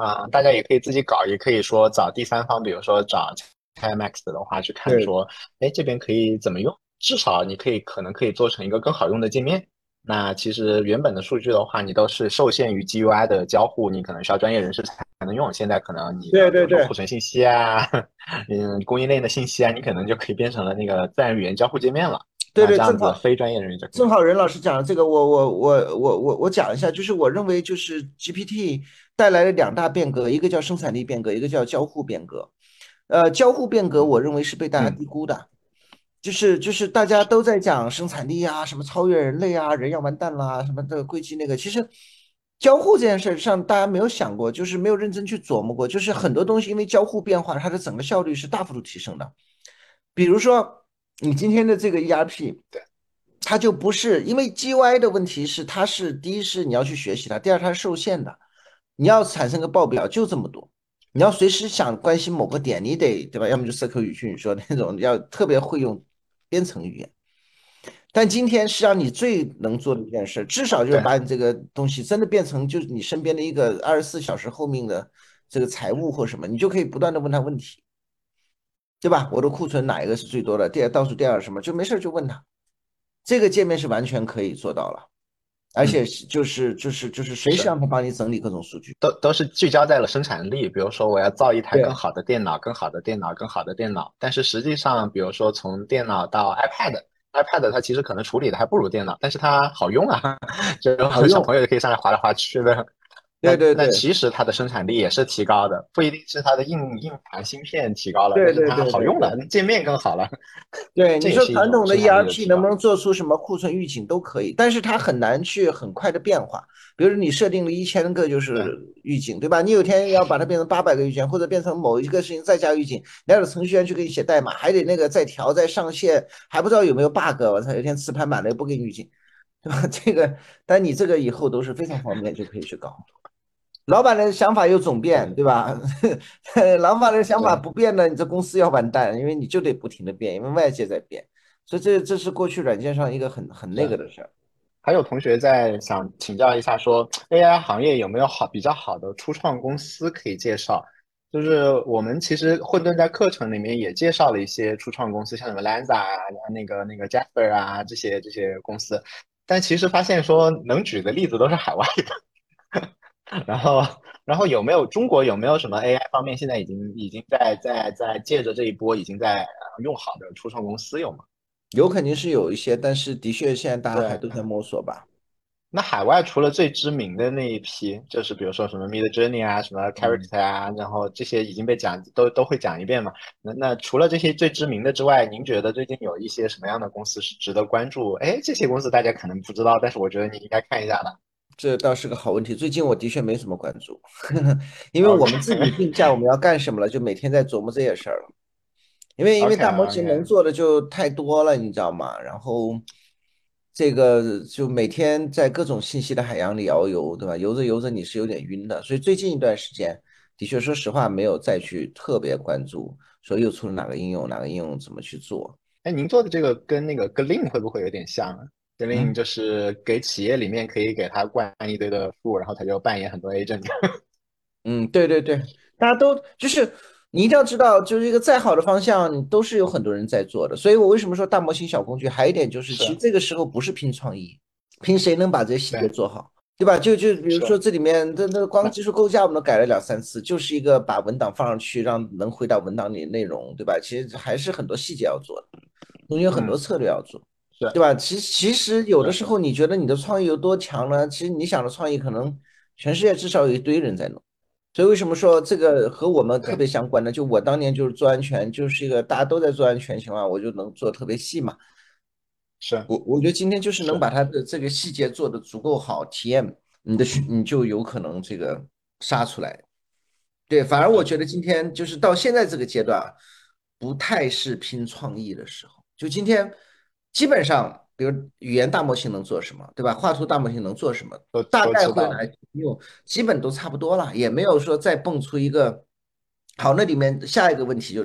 啊、呃大家也可以自己搞，也可以说找第三方，比如说找 ChatMax 的话，去看说，哎，这边可以怎么用？至少你可以可能可以做成一个更好用的界面。那其实原本的数据的话，你都是受限于 GUI 的交互，你可能需要专业人士才能用。现在可能你对对对库存信息啊，嗯，供应链的信息啊，你可能就可以变成了那个自然语言交互界面了。对对，正好非专业人员就正好任老师讲的这个，我我我我我我讲一下，就是我认为就是 GPT 带来了两大变革，一个叫生产力变革，一个叫交互变革。呃，交互变革我认为是被大家嗯低估的，就是就是大家都在讲生产力啊，什么超越人类啊，人要完蛋啦，什么这个硅基那个，其实交互这件事上大家没有想过，就是没有认真去琢磨过，就是很多东西因为交互变化，它的整个效率是大幅度提升的。比如说你今天的这个 ERP，对它就不是因为 GUI 的问题是它是第一是你要去学习它，第二它是受限的，你要产生个报表就这么多，你要随时想关心某个点，你得对吧？要么就社科语句，你说那种要特别会用编程语言。但今天是让你最能做的一件事，至少就是把你这个东西真的变成就是你身边的一个二十四小时后命的这个财务或什么，你就可以不断的问他问题，对吧？我的库存哪一个是最多的？第二倒数第二什么？就没事就问他。这个界面是完全可以做到了，而且是就是就是就是随时是让他帮你整理各种数据。都都是聚焦在了生产力，比如说我要造一台更好的电脑，更好的电脑，更好的电脑。但是实际上，比如说从电脑到 iPad，iPad 它其实可能处理的还不如电脑，但是它好用啊，就好用小朋友就可以上来划来划去的。对对对，那其实它的生产力也是提高的，不一定是它的硬硬盘芯片提高了，对对对好用了，界面更好了。对，你说传统的 ERP 能不能做出什么库存预警都可以，但是它很难去很快的变化。比如你设定了一千个就是预警，对吧？你有天要把它变成八百个预警，或者变成某一个事情再加预警，你要有程序员去给你写代码，还得那个再调再上线，还不知道有没有 bug。我操，有天磁盘满了又不给你预警，对吧？这个，但你这个以后都是非常方便就可以去搞。老板的想法又总变，对吧？老板的想法不变呢，你这公司要完蛋，因为你就得不停的变，因为外界在变，所以这这是过去软件上一个很很那个的事儿。还有同学在想请教一下，说 AI 行业有没有好比较好的初创公司可以介绍？就是我们其实混沌在课程里面也介绍了一些初创公司，像什么 Lanza 啊、那个那个 Jasper 啊这些这些公司，但其实发现说能举的例子都是海外的。然后，然后有没有中国有没有什么 AI 方面现在已经已经在在在借着这一波已经在用好的初创公司有吗？有肯定是有一些，但是的确现在大家还都在摸索吧。那海外除了最知名的那一批，就是比如说什么 Midjourney 啊，什么 Character 啊，然后这些已经被讲都都会讲一遍嘛。那那除了这些最知名的之外，您觉得最近有一些什么样的公司是值得关注？哎，这些公司大家可能不知道，但是我觉得你应该看一下的。这倒是个好问题。最近我的确没什么关注，因为我们自己定价我们要干什么了，就每天在琢磨这些事儿了。因为因为大模型能做的就太多了，你知道吗？然后这个就每天在各种信息的海洋里遨游，对吧？游着游着你是有点晕的。所以最近一段时间，的确说实话没有再去特别关注，说又出了哪个应用，哪个应用怎么去做。哎，您做的这个跟那个 Glean 会不会有点像啊？指令就是给企业里面可以给他灌一堆的数，然后他就扮演很多 agent。嗯，对对对，大家都就是你一定要知道，就是一个再好的方向，都是有很多人在做的。所以我为什么说大模型小工具？还有一点就是，其实这个时候不是拼创意，拼谁能把这些细节做好，对吧？就就比如说这里面这这光技术构架我们都改了两三次，就是一个把文档放上去，让能回到文档里的内容，对吧？其实还是很多细节要做的，中间有很多策略要做。对吧？其其实有的时候，你觉得你的创意有多强呢？其实你想的创意，可能全世界至少有一堆人在弄。所以为什么说这个和我们特别相关呢？就我当年就是做安全，就是一个大家都在做安全情况，我就能做特别细嘛。是我我觉得今天就是能把它的这个细节做的足够好，体验你的你就有可能这个杀出来。对，反而我觉得今天就是到现在这个阶段，不太是拼创意的时候。就今天。基本上，比如语言大模型能做什么，对吧？画图大模型能做什么，大概会来用，基本都差不多了，也没有说再蹦出一个。好，那里面下一个问题就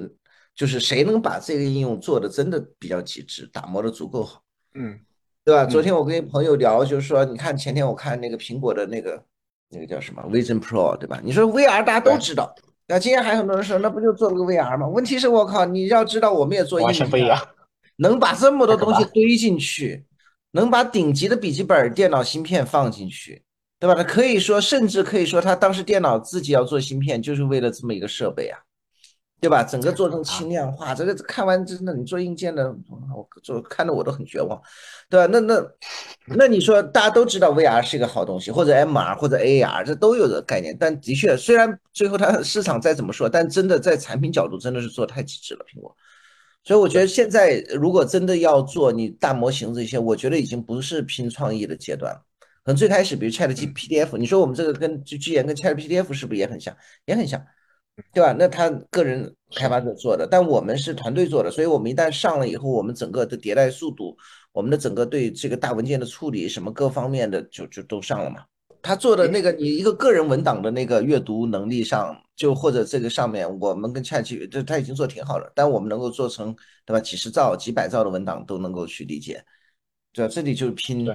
就是谁能把这个应用做的真的比较极致，打磨的足够好，嗯，对吧？昨天我跟朋友聊，就是说，你看前天我看那个苹果的那个那个叫什么 Vision Pro，对吧？你说 VR 大家都知道，那今天还有很多人说，那不就做了个 VR 吗？问题是我靠，你要知道，我们也做完全不一样。能把这么多东西堆进去，能把顶级的笔记本电脑芯片放进去，对吧？他可以说，甚至可以说，他当时电脑自己要做芯片，就是为了这么一个设备啊，对吧？整个做成轻量化，这个看完真的，你做硬件的，我做看的我都很绝望，对吧？那那那你说，大家都知道 VR 是一个好东西，或者 MR 或者 AR，这都有的概念，但的确，虽然最后它市场再怎么说，但真的在产品角度真的是做太极致了，苹果。所以我觉得现在如果真的要做你大模型这些，我觉得已经不是拼创意的阶段了。可能最开始，比如 Chat G P D F，你说我们这个跟就巨言跟 Chat P D F 是不是也很像？也很像，对吧？那他个人开发者做的，但我们是团队做的，所以我们一旦上了以后，我们整个的迭代速度，我们的整个对这个大文件的处理，什么各方面的就就都上了嘛。他做的那个，你一个个人文档的那个阅读能力上，就或者这个上面，我们跟 ChatG，这它已经做挺好了。但我们能够做成，对吧？几十兆、几百兆的文档都能够去理解，对吧？这里就是拼，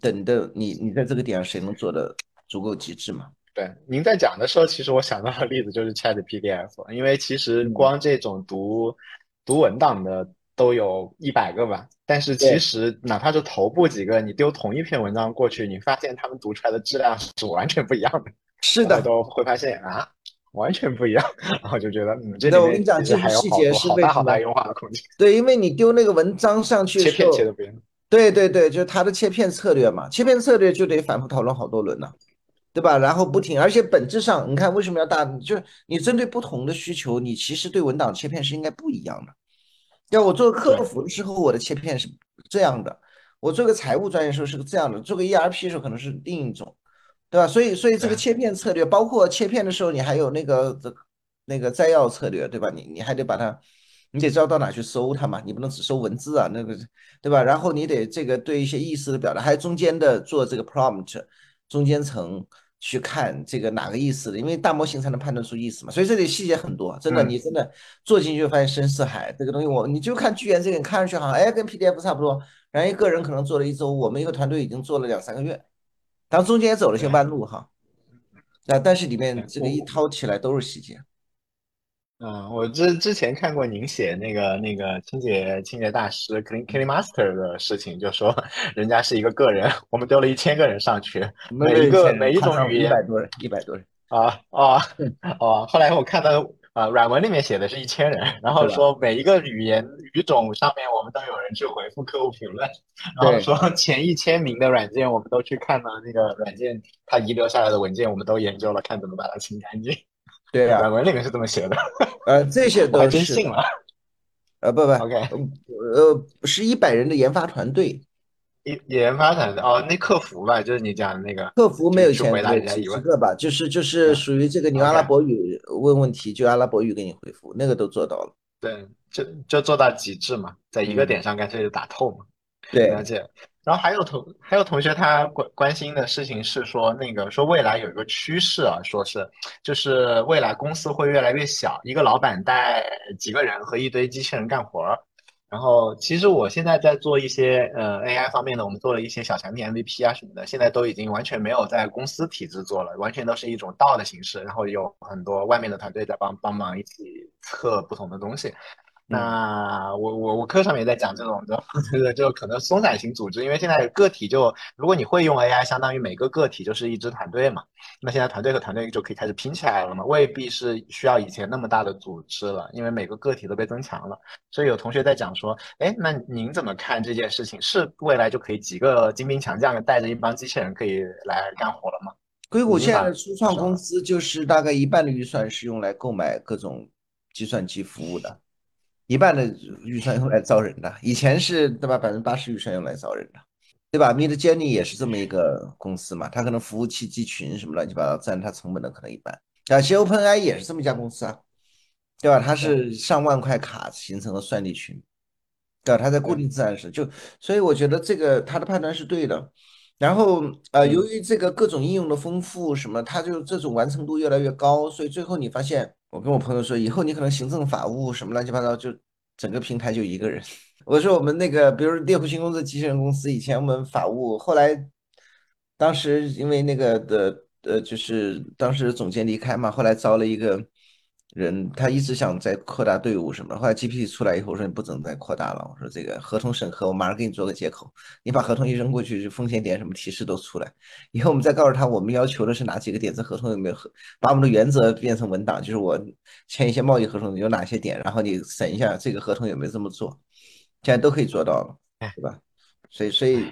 等的你，你在这个点上谁能做的足够极致嘛？对，您在讲的时候，其实我想到的例子就是 ChatPDF，因为其实光这种读读文档的。都有一百个吧，但是其实哪怕是头部几个，你丢同一篇文章过去，你发现他们读出来的质量是完全不一样的。是的，都会发现啊，完全不一样，然后就觉得嗯，这我跟你讲，这个细节是好大好大优化的空间。对，因为你丢那个文章上 去，切片切的不一样。对对对，就是它的切片策略嘛，切片策略就得反复讨论好多轮呢。对吧？然后不停，而且本质上，你看为什么要大？就是你针对不同的需求，你其实对文档切片是应该不一样的。要我做客服的时候，我的切片是这样的；我做个财务专业时候是个这样的；做个 ERP 的时候可能是另一种，对吧？所以，所以这个切片策略，包括切片的时候，你还有那个这那个摘要策略，对吧？你你还得把它，你得知道到哪去搜它嘛，你不能只搜文字啊，那个对吧？然后你得这个对一些意思的表达，还有中间的做这个 prompt，中间层。去看这个哪个意思的，因为大模型才能判断出意思嘛，所以这里细节很多，真的，你真的做进去就发现深似海。这个东西我你就看巨源这个，看上去好像哎跟 PDF 差不多，然后一个人可能做了一周，我们一个团队已经做了两三个月，当然中间也走了些弯路哈，那但是里面这个一掏起来都是细节。嗯，我之之前看过您写那个那个清洁清洁大师 clean clean master 的事情，就说 人家是一个个人，我们丢了一千个人上去，每一个每一种语言一百多人，一百多人啊啊哦！后来我看到啊软文里面写的是一千人，然后说每一个语言语种上面我们都有人去回复客户评论，然后说前一千名的软件我们都去看了那个软件它遗留下来的文件，我们都研究了，看怎么把它清干净。对啊，软文里面是这么写的。呃，这些都是真信了。呃，不不，OK，呃，是一百人的研发团队，研研发团队哦，那客服吧，就是你讲的那个客服没有钱，回答人家几个吧，就是就是属于这个，你用阿拉伯语问问题，就阿拉伯语给你回复，那个都做到了。对，就就做到极致嘛，在一个点上干脆就打透嘛。对，了解。然后还有同还有同学他关关心的事情是说那个说未来有一个趋势啊，说是就是未来公司会越来越小，一个老板带几个人和一堆机器人干活儿。然后其实我现在在做一些呃 AI 方面的，我们做了一些小产品 MVP 啊什么的，现在都已经完全没有在公司体制做了，完全都是一种道的形式，然后有很多外面的团队在帮帮忙一起测不同的东西。那我我我课上面也在讲这种，就 就可能松散型组织，因为现在个体就如果你会用 AI，相当于每个个体就是一支团队嘛。那现在团队和团队就可以开始拼起来了嘛，未必是需要以前那么大的组织了，因为每个个体都被增强了。所以有同学在讲说，哎，那您怎么看这件事情？是未来就可以几个精兵强将带着一帮机器人可以来干活了吗？硅谷现在的初创公司就是大概一半的预算是用来购买各种计算机服务的。一半的预算用来招人的，以前是对吧？百分之八十预算用来招人的，对吧？Mid Journey 也是这么一个公司嘛，它可能服务器集群什么乱七八糟占它成本的可能一半。啊，其实 OpenAI 也是这么一家公司啊，对吧？它是上万块卡形成的算力群，对吧？它在固定资产时就，所以我觉得这个它的判断是对的。然后呃，由于这个各种应用的丰富，什么它就这种完成度越来越高，所以最后你发现。我跟我朋友说，以后你可能行政法务什么乱七八糟，就整个平台就一个人。我说我们那个，比如猎户星公司机器人公司，以前我们法务，后来当时因为那个的呃，就是当时总监离开嘛，后来招了一个。人他一直想再扩大队伍什么，后来 GPT 出来以后，我说你不准再扩大了，我说这个合同审核，我马上给你做个接口，你把合同一扔过去，就风险点什么提示都出来，以后我们再告诉他，我们要求的是哪几个点，这合同有没有合，把我们的原则变成文档，就是我签一些贸易合同有哪些点，然后你审一下这个合同有没有这么做，现在都可以做到了，对吧？所以所以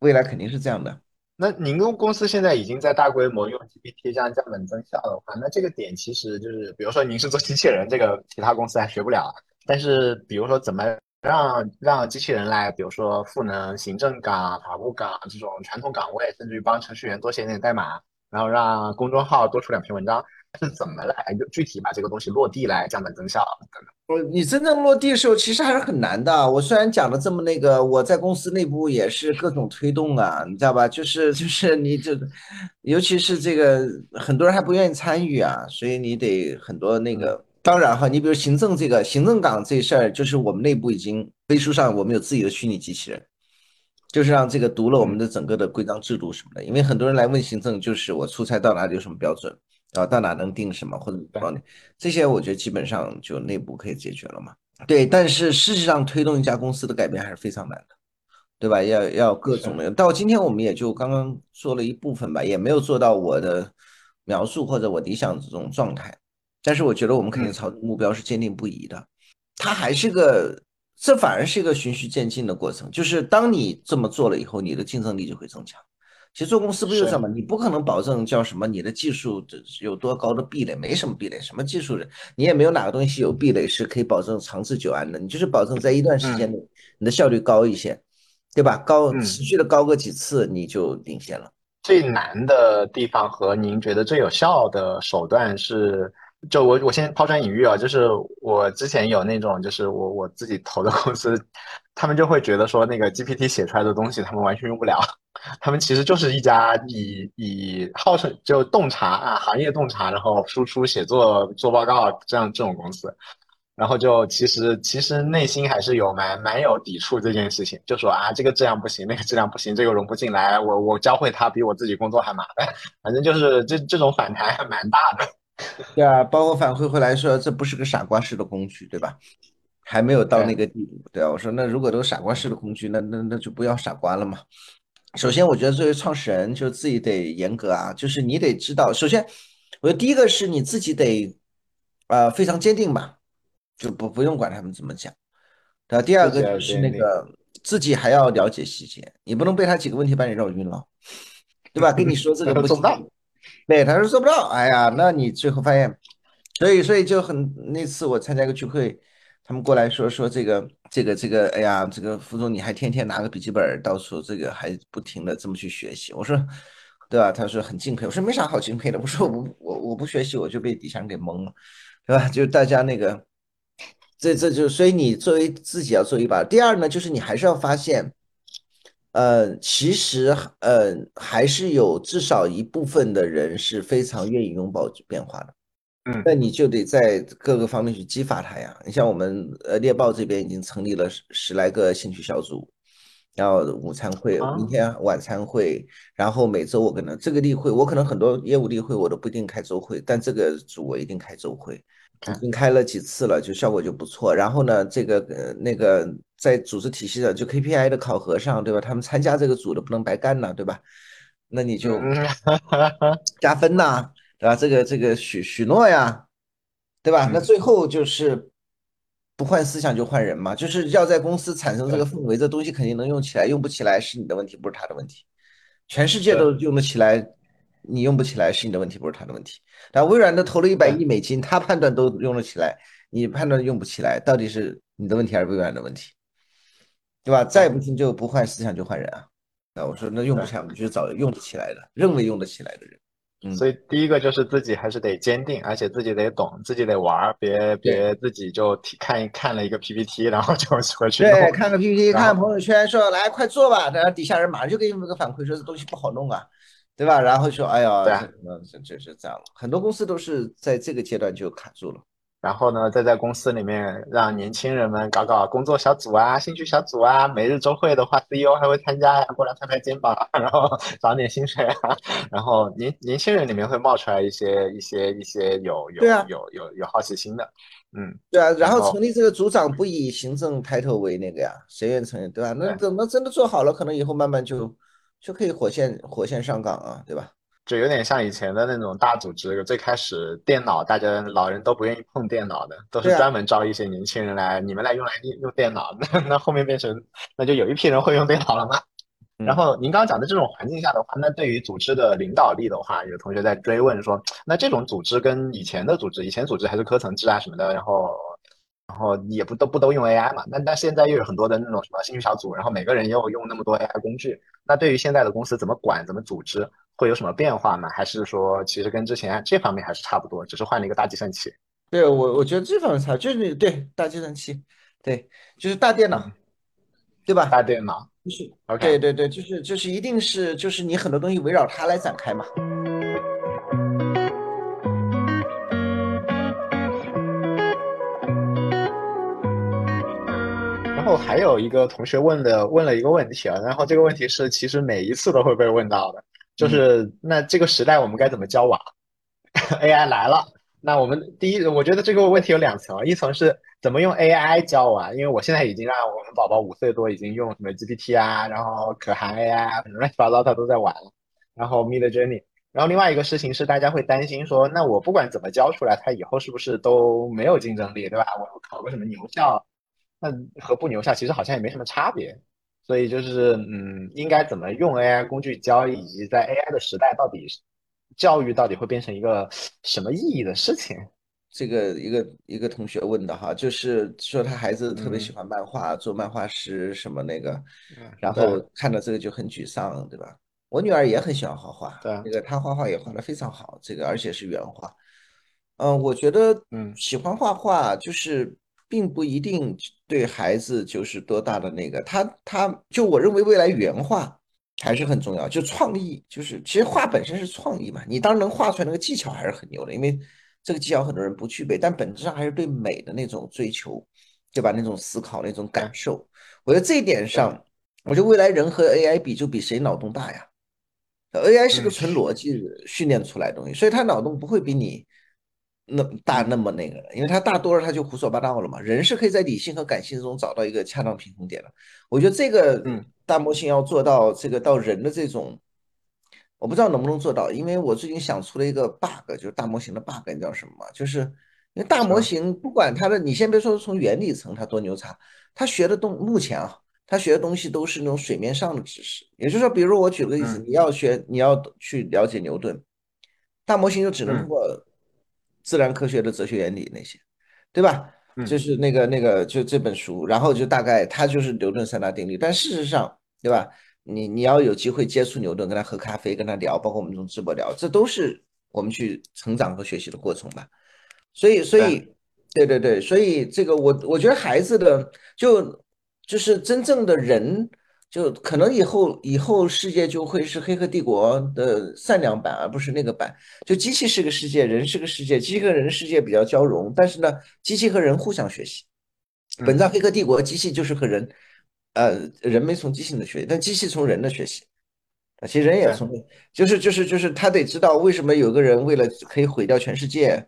未来肯定是这样的。那您公司现在已经在大规模用 GPT 这样降本增效的话，那这个点其实就是，比如说您是做机器人，这个其他公司还学不了。但是比如说怎么让让机器人来，比如说赋能行政岗、法务岗这种传统岗位，甚至于帮程序员多写点代码，然后让公众号多出两篇文章。是怎么来就具体把这个东西落地来降本增效等等？我你真正落地的时候，其实还是很难的。我虽然讲的这么那个，我在公司内部也是各种推动啊，你知道吧？就是 就是你这，尤其是这个很多人还不愿意参与啊，所以你得很多那个。当然哈，你比如行政这个行政岗这事儿，就是我们内部已经飞书上我们有自己的虚拟机器人，就是让这个读了我们的整个的规章制度什么的。因为很多人来问行政，就是我出差到哪里有什么标准。啊，到哪能定什么或者帮你这些，我觉得基本上就内部可以解决了嘛。对，但是事实上推动一家公司的改变还是非常难的，对吧？要要各种的。到今天我们也就刚刚做了一部分吧，也没有做到我的描述或者我理想这种状态。但是我觉得我们肯定朝目标是坚定不移的。它还是个，这反而是一个循序渐进的过程。就是当你这么做了以后，你的竞争力就会增强。其实做公司不就这，么，你不可能保证叫什么你的技术有多高的壁垒，没什么壁垒，什么技术人，你也没有哪个东西有壁垒是可以保证长治久安的，你就是保证在一段时间嗯内你的效率高一些，对吧？高持嗯。续的高个几次你就领先了。最难的地方和您觉得最有效的手段是，就我我先抛砖引玉啊，就是我之前有那种，就是我我自己投的公司，他们就会觉得说那个 GPT 写出来的东西他们完全用不了，他们其实就是一家以以号称就洞察啊行业洞察，然后输出写作做报告这样这种公司。然后就其实其实内心还是有蛮蛮有抵触这件事情，就说啊这个质量不行，那个质量不行，这个融不进来，我我教会他比我自己工作还麻烦，反正就是这这种反弹还蛮大的。对啊，包括反馈回来说这不是个傻瓜式的工具，对吧？还没有到那，个地步，对啊，我说那如果都傻瓜式的工具，那那那就不要傻瓜了嘛。首先，我觉得作为创始人，就自己得严格啊，就是你得知道，首先，我觉得第一个是你自己得，呃，非常坚定吧，就不不用管他们怎么讲。对吧？第二个就是那。个自己还要了解细节，你不能被他几个问题把你绕晕了，对吧？跟你说这个 做不到。对，他说做不到，哎呀，那你最后发现，所以所以就很那次我参加一个聚会，他们过来说说这个这个这个，哎呀，这个副总你还天天拿个笔记本到处这个还不停的这么去学习，我说，对吧？他说很敬佩，我说没啥好敬佩的，我说我我我不学习我就被底下人给蒙了，对吧？就大家那个，这这就所以你作为自己要做一把。第二呢，就是你还是要发现。呃，其实呃还是有至少一部分的人是非常愿意拥抱变化的，嗯那你就得在各个方面去激发他呀。你像我们呃猎豹这边已经成立了十十来个兴趣小组，然后午餐会，明啊天晚餐会，然后每周我可能这个例会，我可能很多业务例会我都不一定开周会，但这个组我一定开周会。已经开了几次了，就效果就不错。然后呢，这个呃那个在组织体系的就 KPI 的考核上，对吧？他们参加这个组的不能白干呐，对吧？那你就嗯，加分呐，对吧？这个这个许许诺呀，对吧？那嗯，最后就是不换思想就换人嘛，就是要在公司产生这个，氛围，这东西肯定能用起来，用不起来是你的问题，不是他的问题。全世界都，用得起来，你用不起来是你的问题，不是他的问题。但微软都投了一百对，亿美金，他判断都用得起来，你判断用不起来，到底是你的问题还是微软的问题，对吧？再，不行就不换思想就换人啊。啊，我说那用不。起来，我们就找用得起来的，认为用得起来的人。嗯，所以第一个就是自己还是得坚定，而且自己得懂，自己得玩儿，别别自己就看一看了一个 PPT，然后就回去对，弄，看个 PPT，看看朋友圈，说来快做吧，然后底下人马上就给你们个反馈，说这东西不好弄啊，对吧？然后说哎呀，对啊，这这这是这样了，很多公司都是在这个阶段就卡住了。然后呢，再在公司里面让年轻人们搞搞工作小组啊、兴趣小组啊，每日周会的话，CEO 还会参加呀，过来拍拍肩膀，然后涨点薪水啊，然后年年轻人里面会冒出来一些一些一些有有啊，有有有好奇心的，嗯，对啊，然后成立这个组长不以行政抬头为那个呀，谁愿意成立，对吧？那对。等到真的做好了，可能以后慢慢就就可以火线火线上岗啊，对吧？就有点像以前的那种大组织，最开始电脑大家老人都不愿意碰电脑的，都是专门招一些年轻人来，你们来用来用电脑。那那后面变成，那就有一批人会用电脑了吗？然嗯，后您刚刚讲的这种环境下的话，那对于组织的领导力的话，有同学在追问说，那这种组织跟以前的组织，以前组织还是科层制啊什么的，然后然后也不都不都用 AI 嘛，那那现在又有很多的那种什么兴趣小组，然后每个人又用那么多 AI 工具，那对于现在的公司怎么管怎么组织，会有什么变化吗？还是说其实跟之前这方面还是差不多，只是换了一个大计算器？对我我觉得这方面差就是对大计算器，对，就是大电脑，嗯，对吧？大电脑就是对，OK。对对，就是就是一定是就是你很多东西围绕它来展开嘛。然后还有一个同学问的问了一个问题啊，然后这个问题是其实每一次都会被问到的，就嗯，是那这个时代我们该怎么交往？AI 来了，那我们第一，我觉得这个问题有两层，一层是怎么用 AI 交往，因为我现在已经让我们宝宝五岁多已经用什么 GPT 啊，然后可汗 AI 啊，乱七八糟他都在玩了，然后 Mid Journey。然后另外一个事情是，大家会担心说，那我不管怎么教出来，他以后是不是都没有竞争力，对吧？我考个什么牛校，那和不牛校其实好像也没什么差别，所以就是嗯，应该怎么用 AI 工具教，以及在 AI 的时代，到底教育到底会变成一个什么意义的事情？这个一个一个同学问的哈，就是说他孩子特别喜嗯欢漫画，做漫画师什么那个，嗯，然后看到这个就很沮丧，对吧？我女儿也很喜欢画画，对，那个她画画也画得非常好，这个而且是原画。嗯，我觉得嗯喜欢画画就是并不一定对孩子就是多大的那个，他他就我认为未来原画还是很重要，就创意，就是其实画本身是创意嘛，你当然能画出来那个技巧还是很牛的，因为这个技巧很多人不具备，但本质上还是对美的那种追求，对吧？那种思考，那种感受，我觉得这一点，上，我觉得未来人和 AI 比，就比谁脑洞大呀。AI 是个嗯纯逻辑训练出来的东西，所以他脑洞不会比你那大嗯那么那个的，因为他大多了他就胡说八道了嘛。人是可以在理性和感性中找到一个恰当平衡点的。我觉得这个嗯大模型要做到这个到人的这种，我不知道能不能做到，因为我最近想出了一个 bug，就是大模型的 bug，你知道什么吗？就是因为大模？型不管它的，你先别说从原理层它多牛叉，它学的东目前啊。它学的东西都是那种水面上的知识，也就是说，比如我举个例子，嗯你要学，你要去了解牛顿，大模型就只能通嗯过自然科学的哲学原理那些，对吧？就嗯是那个那个就这本书，然后就大概它就是牛顿三大定律，但事实上，对吧？你你要有机会接触牛顿，跟他喝咖啡，跟他聊，包括我们这种直播聊，这都是我们去成长和学习的过程吧。所以，所，以，对对对，所以这个我我觉得孩子的就就是真正的人，就可能以后以后世界就会是《黑客帝国》的善良版，而不是那个版。就机器是个世界，人是个世界，机器和人世界比较交融，但是呢，机器和人互相学习。本质嗯上，《黑客帝国》机器就是和人，呃，人没从机器那学习，但机器从人的学习。啊，其实人也对，聪明，就是就是就是他得知道为什么有个人为了可以毁掉全世界，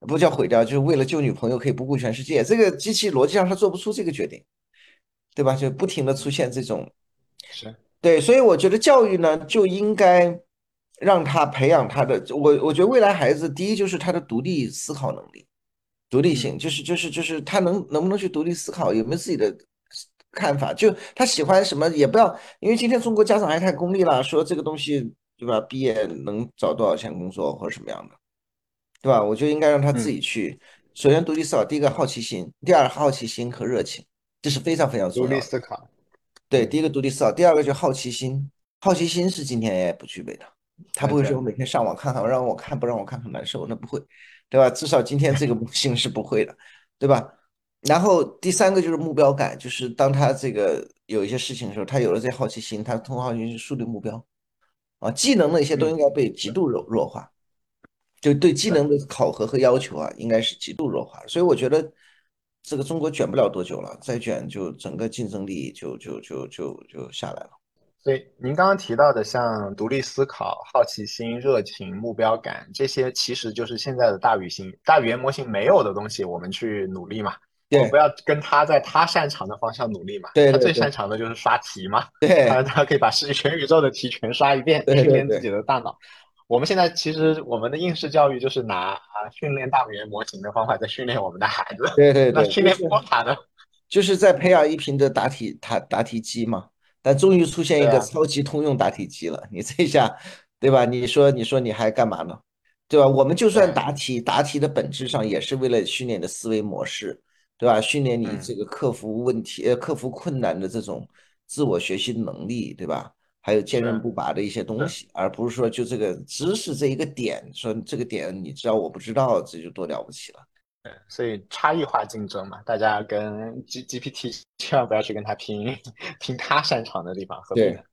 不叫毁掉，就是为了救女朋友可以不顾全世界。这个机器逻辑上他做不出这个决定，对吧？就不停的出现这种，是，对，所以我觉得教育呢就应该让他培养他的，我我觉得未来孩子第一就是他的独立思考能力。独立嗯性，就是就是就是他能能不能去独立思考，有没有自己的看法？就他喜欢什么，也不要，因为今天中国家长还太功利了，说这个东西对吧？毕业能找多少钱工作或者什么样的，对吧？我就应该让他自嗯，己去，首先独立思考，第一个好奇心，第二好奇心和热情，这是非常非常独重要的。立思考，对，嗯，第一个独立思考，第二个就好奇心，好奇心是今天 AI 不具备的，他不会说我每天上网看看，让我看不让我看很难受，那不会，对吧？至少今天这个模型 是不会的，对吧？然后第三个就是目标感，就是当他这个有一些事情的时候，他有了这好奇心，他通过好奇心去树立目标啊，技能那些都嗯应该被极度弱弱化，就对技。能的考核和要求啊，应该是极度弱化。所以我觉得这个中国卷不了多久了，再卷就整个竞争力就就就就就下来了。所以您刚刚提到的像独立思考、好奇心、热情、目标感，这些其实就是现在的大语型、大语言模型没有的东西，我们去努力嘛。我们不要跟他在他擅长的方向努力嘛。他最对对对擅长的就是刷题嘛，他 对他可以把世界全宇宙的题全刷一遍，对对训练自己的大脑。我们现在其实我们的应试教育就是拿啊训练大语言模型的方法在训练我们的孩子，对 对对，那训练就是不过他呢？就是在培养一批的答题答答题机嘛，但终于出现一个超级通用答题机了，你这一下，对吧？你说你说你还干嘛呢？对吧？我们就算，答题，答题的本质上也是为了训练你的思维模式，对吧？训练你这嗯，个克服问题、呃克服困难的这种自我学习能力，对吧？还有坚韧不拔的一些东。西，而不是说就这个知识这一个点，说这个点你知道我不知道，这就多了不起了。所以差异化竞争嘛，大家跟 G GPT 千万不要去跟他拼 拼他擅长的地方，何必呢？对，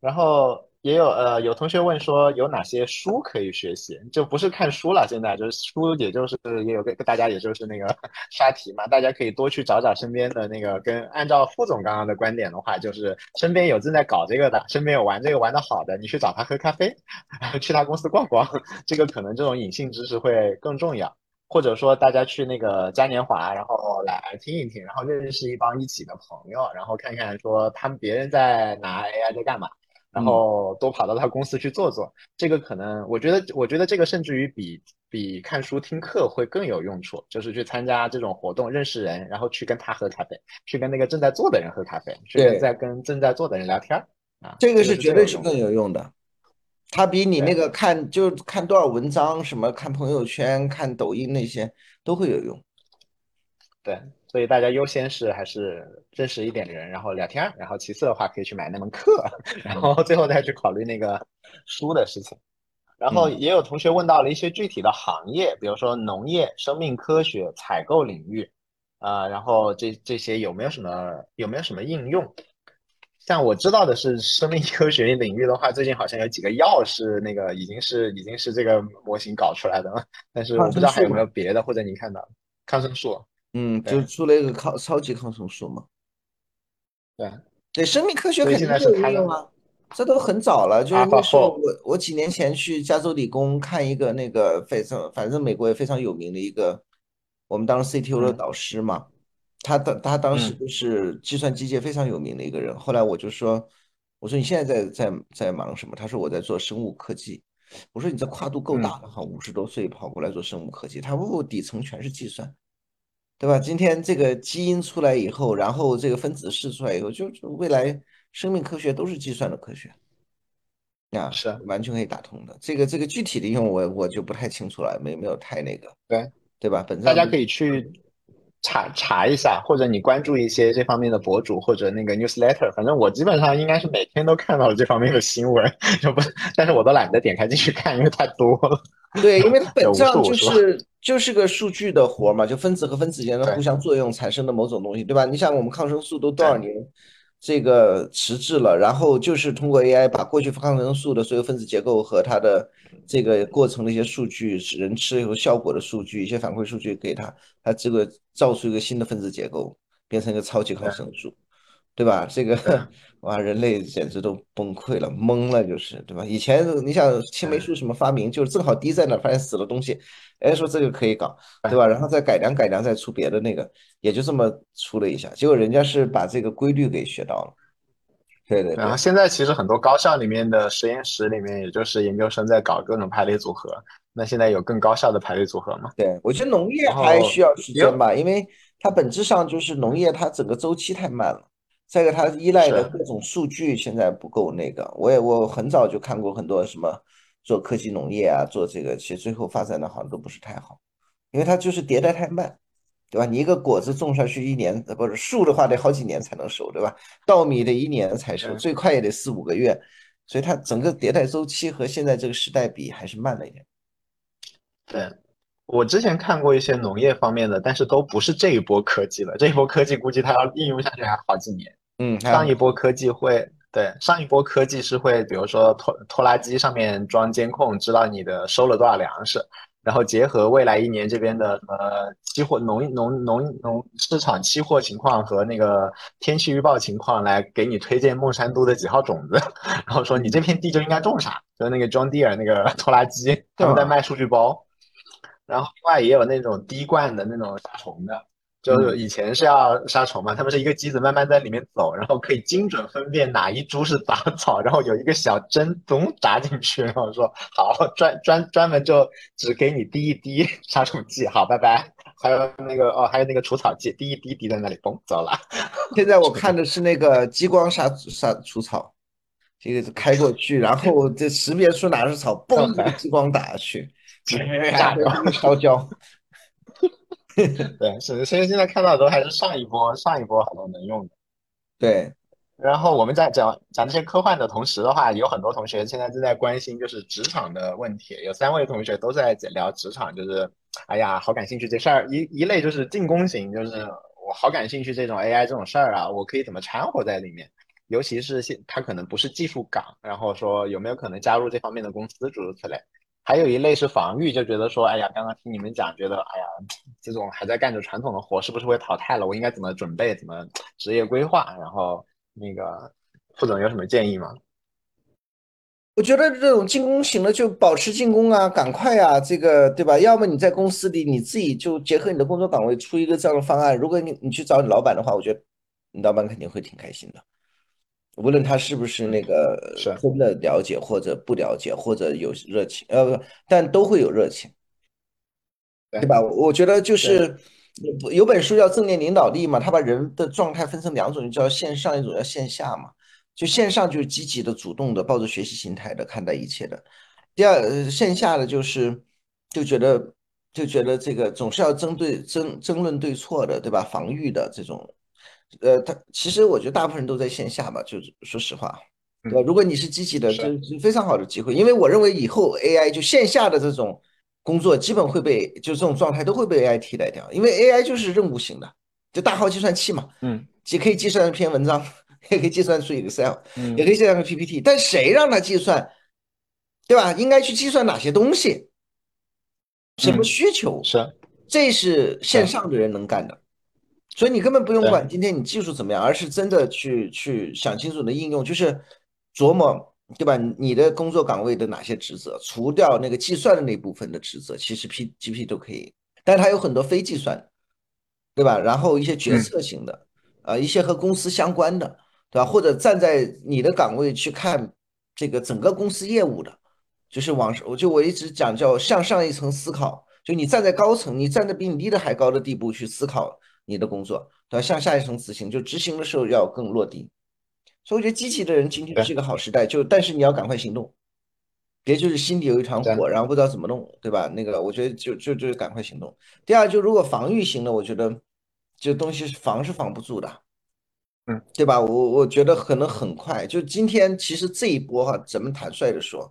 然后也有呃有同学问说有哪些书可以学习，就不是看书了，现在就是书，也就是也有个大家也就是那个 刷题嘛，大家可以多去找找身边的那个跟按照副总刚刚的观点的话，就是身边有正在搞这个的，身边有玩这个玩的好的，你去找他喝咖啡，去他公司逛逛，这个可能这种隐性知识会更重要。或者说大家去那个嘉年华，然后来听一听，然后认识一帮一起的朋友，然后看看说他们别人在拿 AI 在干嘛，然嗯，后多跑到他公司去坐坐。这个可能，我觉得，我觉得这个甚至于比比看书听课会更有用处，就是去参加这种活动，认识人，然后去跟他喝咖啡，去跟那个正在做的人喝咖啡，去跟在跟正在做的人聊天啊，这个是绝对是更有用的。它比你那个看就看多少文章，什么看朋友圈、看抖音那些都会有用。对，所以大家优先是还是认识一点人，然后聊天，然后其次的话可以去买那门课，然后最后再去考虑那个书的事情。然后也有同学问到了一些具体的行业，比如说农业、生命科学、采购领域，啊，然后这这些有没有什么有没有什么应用？像我知道的是生命科学领域的话，最近好像有几个药是那个已经是已经是这个模型搞出来的了，但是我不知道还有没有别的，或者你看到抗生素。嗯，就出了一个抗超级抗生素嘛。对对，生命科学肯定是有用啊，这都很早了。就是那时候我我几年前去加州理工看一个那个非常反正美国也非常有名的一个，我们当时 CTO 的导师嘛，他当他当时就是计算机界非常有名的一个人。后来我就说，我说你现在在在在忙什么？他说我在做生物科技。我说你这跨度够大的哈，五十多岁跑过来做生物科技，他不底层全是计算。对吧？今天这个基因出来以后，然后这个分子式出来以后，就就未来生命科学都是计算的科学，啊，是完全可以打通的。这个这个具体的应用我我就不太清楚了，没没有太那个，对对吧？本大家可以去查查一下，或者你关注一些这方面的博主或者那个 newsletter，反正我基本上应该是每天都看到了这方面的新闻，就不，但是我都懒得点开进去看，因为太多了。对，因为它本质上就是就是个数据的活嘛，就分子和分子间的互相作用产生的某种东西，对吧？你想我们抗生素都多少年这个迟滞了，然后就是通过 AI 把过去抗生素的所有分子结构和它的这个过程的一些数据，人吃以后效果的数据，一些反馈数据给它，它这个造出一个新的分子结构，变成一个超级抗生素。对吧？这个 哇，人类简直都崩溃了，懵了，就是对吧？以前你想青霉素什么发明，就是正好滴在那，发现死了东西，哎，说这个可以搞，对吧？然后再改良改良，再出别的那个，也就这么出了一下。结果人家是把这个规律给学到了，对对。然后现在其实很多高校里面的实验室里面，也就是研究生在搞各种排列组合。那现在有更高效的排列组合吗？对，我觉得农业还需要时间吧，因为它本质上就是农业，它整个周期太慢了。再一个，它依赖的各种数据现在不够那个。我也我很早就看过很多什么做科技农业啊，做这个，其实最后发展的好像都不是太好，因为它就是迭代太慢，对吧？你一个果子种下去一年，不是树的话得好几年才能熟，对吧？稻米得一年才熟，最快也得四五个月，所以它整个迭代周期和现在这个时代比还是慢了一点。对。我之前看过一些农业方面的，但是都不是这一波科技了。这一波科技估计它要应用下去还好几年。嗯，上一波科技会对上一波科技是会，比如说拖拖拉机上面装监控，知道你的收了多少粮食，然后结合未来一年这边的什么期货农农农农市场期货情况和那个天气预报情况来给你推荐孟山都的几号种子，然后说你这片地就应该种啥，就是那个 John Deere 那个 拖拉机他们在卖数据包。然后另外也有那种滴灌的那种杀虫的，就是以前是要杀虫嘛，他们是一个机子慢慢在里面走，然后可以精准分辨哪一株是杂草，然后有一个小针咚扎进去，然后说好专专专门就只给你滴一滴 杀虫剂，好拜拜。还有那个哦，还有那个除草剂，滴一滴滴在那里，嘣走了。现在我看的是那个激光杀杀除草，这个开过去，然后这识别出哪是草，嘣，激光打下去。炸 掉烧焦，对，是，所以现在看到的都还是上一波，上一波很多能用的。对，然后我们在讲讲这些科幻的同时的话，有很多同学现在正在关心就是职场的问题，有三位同学都在聊职场，就是哎呀，好感兴趣这事儿。一一类就是进攻型，就是我好感兴趣这种 AI 这种事儿啊，我可以怎么掺和在里面？尤其是现他可能不是技术岗，然后说有没有可能加入这方面的公司，诸如此类。还有一类是防御，就觉得说，哎呀，刚刚听你们讲，觉得，哎呀，这种还在干着传统的活，是不是会淘汰了？我应该怎么准备？怎么职业规划？然后那个副总有什么建议吗？我觉得这种进攻型的就保持进攻啊，赶快啊，这个对吧？要么你在公司里你自己就结合你的工作岗位出一个这样的方案。如果你你去找你老板的话，我觉得你老板肯定会挺开心的。无论他是不是那个真的了解或者不了解或者有热情，呃，但都会有热情，对吧？我觉得就是有本书叫《正念领导力》嘛，他把人的状态分成两种，叫线上一种叫线下嘛。就线上就是积极的、主动的，抱着学习心态的看待一切的。第二，线下的就是就觉得就觉得这个总是要针对争争论对错的，对吧？防御的这种，呃，他其实我觉得大部分人都在线下吧，就是说实话。对，如果你是积极的，这是非常好的机会。因为我认为以后 AI 就线下的这种工作基本会被就这种状态都会被 AI 替代掉，因为 AI 就是任务型的，就大号计算器嘛，嗯，既可以计算一篇文章，也可以计算出 Excel，也可以计算个 PPT。但谁让它计算，对吧？应该去计算哪些东西，什么需求？是，这是线上的人能干的。所以你根本不用管今天你技术怎么样，而是真的去去想清楚你的应用，就是。琢磨对吧？你的工作岗位的哪些职责，除掉那个计算的那部分的职责，其实 P G P 都可以，但它有很多非计算，对吧？然后一些决策型的，啊，一些和公司相关的，对吧？或者站在你的岗位去看这个整个公司业务的，就是往我就我一直讲叫向上一层思考，就你站在高层，你站在比你低的还高的地步去思考你的工作，对吧？向下一层执行，就执行的时候要更落地。所以我觉得机器的人今天是一个好时代，就但是你要赶快行动，别就是心里有一团火，然后不知道怎么弄，对吧？那个我觉得就就就赶快行动。第二，就如果防御型的，我觉得这东西是防是防不住的，嗯，对吧？我我觉得可能很快，就今天其实这一波哈，咱们坦率的说，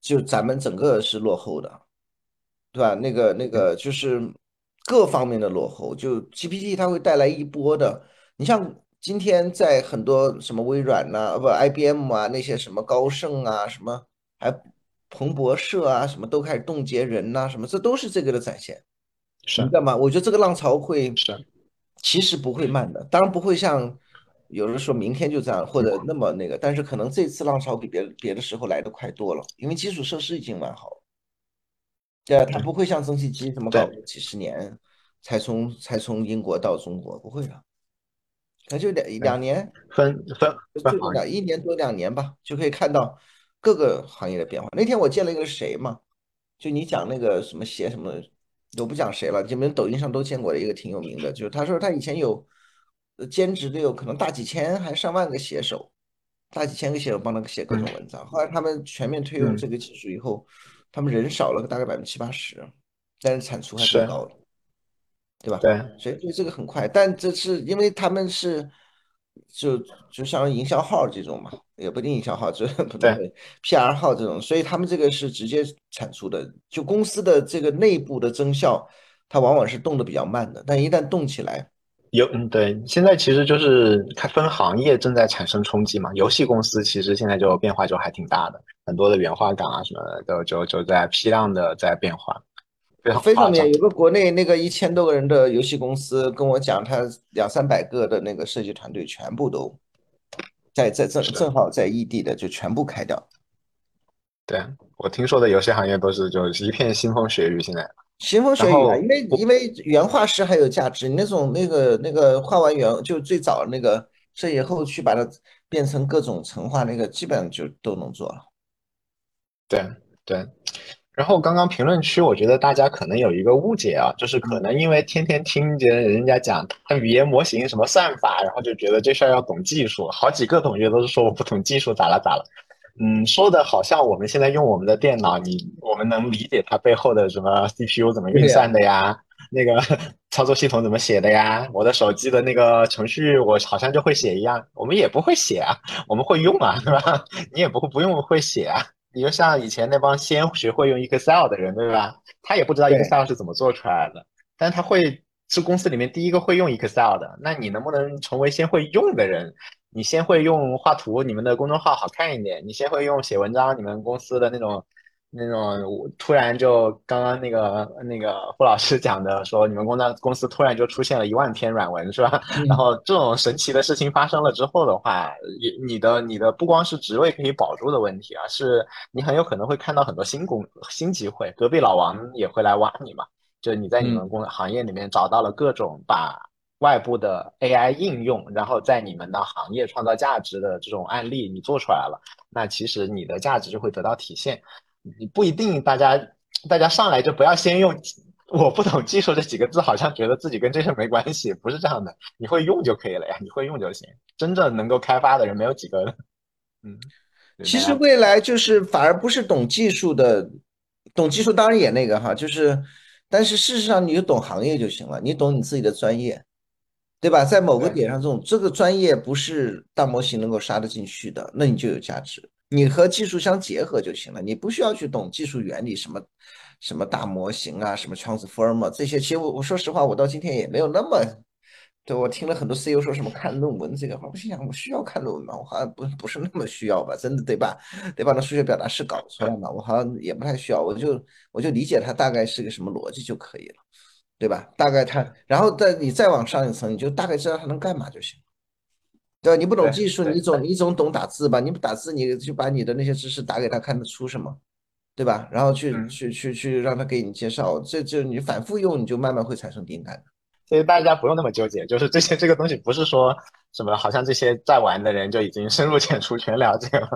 就咱们整个是落后的，对吧？那个那个就是各方面的落后，就 GPT 它会带来一波的，你像。今天在很多什么微软呐，不 IBM 啊，那些什么高盛啊，什么还彭博社啊，什么都开始冻结人呐，什么这都是这个的展现。是你知道吗？我觉得这个浪潮会是，其实不会慢的，当然不会像有人说明天就这样或者那么那个，但是可能这次浪潮比别别的时候来的快多了，因为基础设施已经完好了。对啊，他不会像蒸汽机这么搞几十年才从才从英国到中国，不会的。那就两两年分分就两一年多两年吧，就可以看到各个行业的变化。那天我见了一个谁嘛，就你讲那个什么写什么，我不讲谁了，你们抖音上都见过的一个挺有名的，就是他说他以前有兼职的有可能大几千还上万个写手，大几千个写手帮他写各种文章。后来他们全面推用这个技术以后，他们人少了大概百分之七八十，但是产出还是高的。对吧？对，所以这个很快，但这是因为他们是就就像营销号这种嘛，也不一定营销号，就不对 PR 号这种，所以他们这个是直接产出的。就公司的这个内部的增效，它往往是动的比较慢的，但一旦动起来，有嗯对，现在其实就是它分行业正在产生冲击嘛。游戏公司其实现在就变化就还挺大的，很多的原画岗啊什么的都就就在批量的在变化。非常面有个国内那个一千多个人的游戏公司跟我讲，他两三百个的那个设计团队全部都在在正正好在异地的就全部开掉。对我听说的游戏行业都是就是一片腥风血雨，现在腥风血雨啊，因为因为原画师还有价值，你那种那个那个画完原就最早那个这以后去把它变成各种成画，那个基本上就都能做了。对对。然后刚刚评论区，我觉得大家可能有一个误解啊，就是可能因为天天听见人家讲他语言模型什么算法，然后就觉得这事儿要懂技术。好几个同学都是说我不懂技术，咋了咋了？嗯，说的好像我们现在用我们的电脑，你我们能理解它背后的什么 CPU 怎么运算的呀，那个 操作系统怎么写的呀，我的手机的那个程序我好像就会写一样。我们也不会写啊，我们会用啊，对吧？你也不会不用会写啊。你就像以前那帮先学会用 Excel 的人，对吧？他也不知道 Excel 是怎么做出来的，但他会是公司里面第一个会用 Excel 的。那你能不能成为先会用的人？你先会用画图，你们的公众号好看一点；你先会用写文章，你们公司的那种。那种突然就刚刚那个那个傅老师讲的说，你们公司公司突然就出现了一万篇软文是吧？然后这种神奇的事情发生了之后的话，你你的你的不光是职位可以保住的问题啊，是你很有可能会看到很多新工新机会，隔壁老王也会来挖你嘛。就你在你们工行业里面找到了各种把外部的 AI 应用，然后在你们的行业创造价值的这种案例，你做出来了，那其实你的价值就会得到体现。你不一定，大家大家上来就不要先用我不懂技术这几个字，好像觉得自己跟这些没关系，不是这样的。你会用就可以了呀，你会用就行。真正能够开发的人没有几个。嗯，其实未来就是反而不是懂技术的，懂技术当然也那个哈，就是，但是事实上你就懂行业就行了，你懂你自己的专业，对吧？在某个点上，这种这个专业不是大模型能够杀得进去的，那你就有价值。你和技术相结合就行了，你不需要去懂技术原理，什么什么大模型啊，什么 transformer 这些。其实我我说实话，我到今天也没有那么，对我听了很多 CEO 说什么看论文这个话，我心想我需要看论文吗？我好像不不是那么需要吧，真的对吧？得把那数学表达式搞出来嘛，我好像也不太需要，我就我就理解它大概是个什么逻辑就可以了，对吧？大概它，然后再你再往上一层，你就大概知道它能干嘛就行。对吧？你不懂技术，你总你总懂打字吧？你不打字，你就把你的那些知识打给他，看得出什么，对吧？然后去去去去让他给你介绍，这就你反复用，你就慢慢会产生订单的。所以大家不用那么纠结，就是这些这个东西不是说什么，好像这些在玩的人就已经深入浅出全了解了。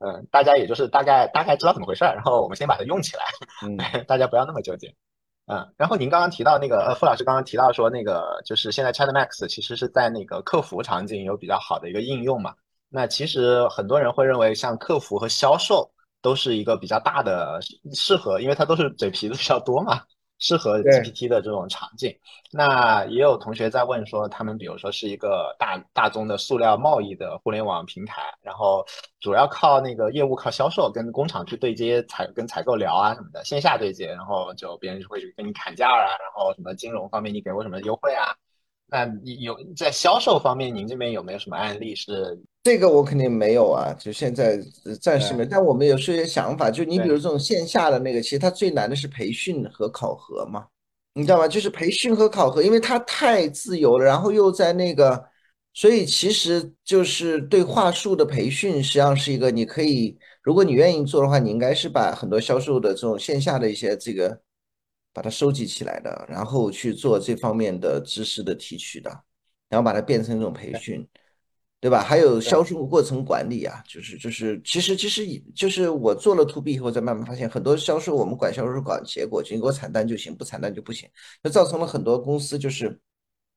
嗯，大家也就是大概大概知道怎么回事儿，然后我们先把它用起来。嗯，大家不要那么纠结。嗯，然后您刚刚提到那个，呃，付老师刚刚提到说，那个就是现在 Chat Max 其实是在那个客服场景有比较好的一个应用嘛。那其实很多人会认为，像客服和销售都是一个比较大的适合，因为它都是嘴皮子比较多嘛。适合 GPT 的这种场景，那也有同学在问说，他们比如说是一个大大宗的塑料贸易的互联网平台，然后主要靠那个业务靠销售跟工厂去对接采跟采购聊啊什么的，线下对接，然后就别人就会去跟你砍价啊，然后什么金融方面你给我什么优惠啊。那你有在销售方面，您这边有没有什么案例是？这个我肯定没有啊，就现在暂时没。但我们有是一些想法，就你比如这种线下的那个，其实它最难的是培训和考核嘛，你知道吗？就是培训和考核，因为它太自由了，然后又在那个，所以其实就是对话术的培训，实际上是一个你可以，如果你愿意做的话，你应该是把很多销售的这种线下的一些这个。把它收集起来的，然后去做这方面的知识的提取的，然后把它变成一种培训，对吧？还有销售过程管理啊，就是就是，其实其实就是我做了 to B 以后，再慢慢发现，很多销售我们管销售管结果，就你给我产单就行，不产单就不行，就造成了很多公司就是，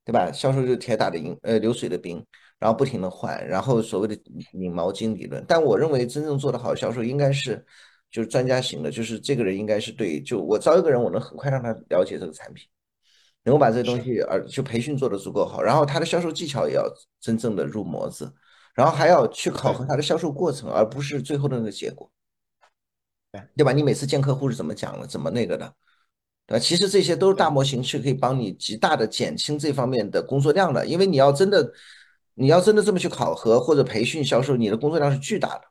对吧？销售就是铁打的营呃流水的兵，然后不停的换，然后所谓的拧毛巾理论。但我认为真正做的好销售应该是。就是专家型的，就是这个人应该是对，就我招一个人，我能很快让他了解这个产品，能够把这个东西，而就培训做得足够好，然后他的销售技巧也要真正的入模子，然后还要去考核他的销售过程，而不是最后的那个结果，对对吧？你每次见客户是怎么讲的，怎么那个的，对吧？其实这些都是大模型是可以帮你极大的减轻这方面的工作量的，因为你要真的，你要真的这么去考核或者培训销售，你的工作量是巨大的。